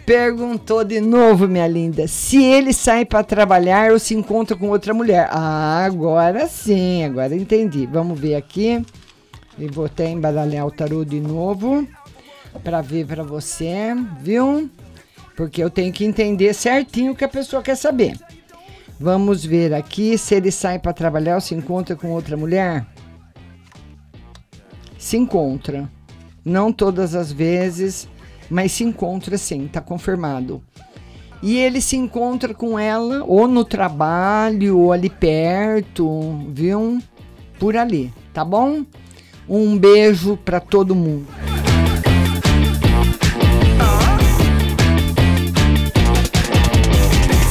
perguntou de novo, minha linda, se ele sai para trabalhar ou se encontra com outra mulher. Ah, agora sim, agora entendi. Vamos ver aqui. E vou até embaralhar o tarô de novo para ver para você, viu? Porque eu tenho que entender certinho o que a pessoa quer saber. Vamos ver aqui se ele sai para trabalhar ou se encontra com outra mulher. Se encontra. Não todas as vezes, mas se encontra sim, tá confirmado. E ele se encontra com ela ou no trabalho, ou ali perto, viu? Por ali, tá bom? Um beijo para todo mundo.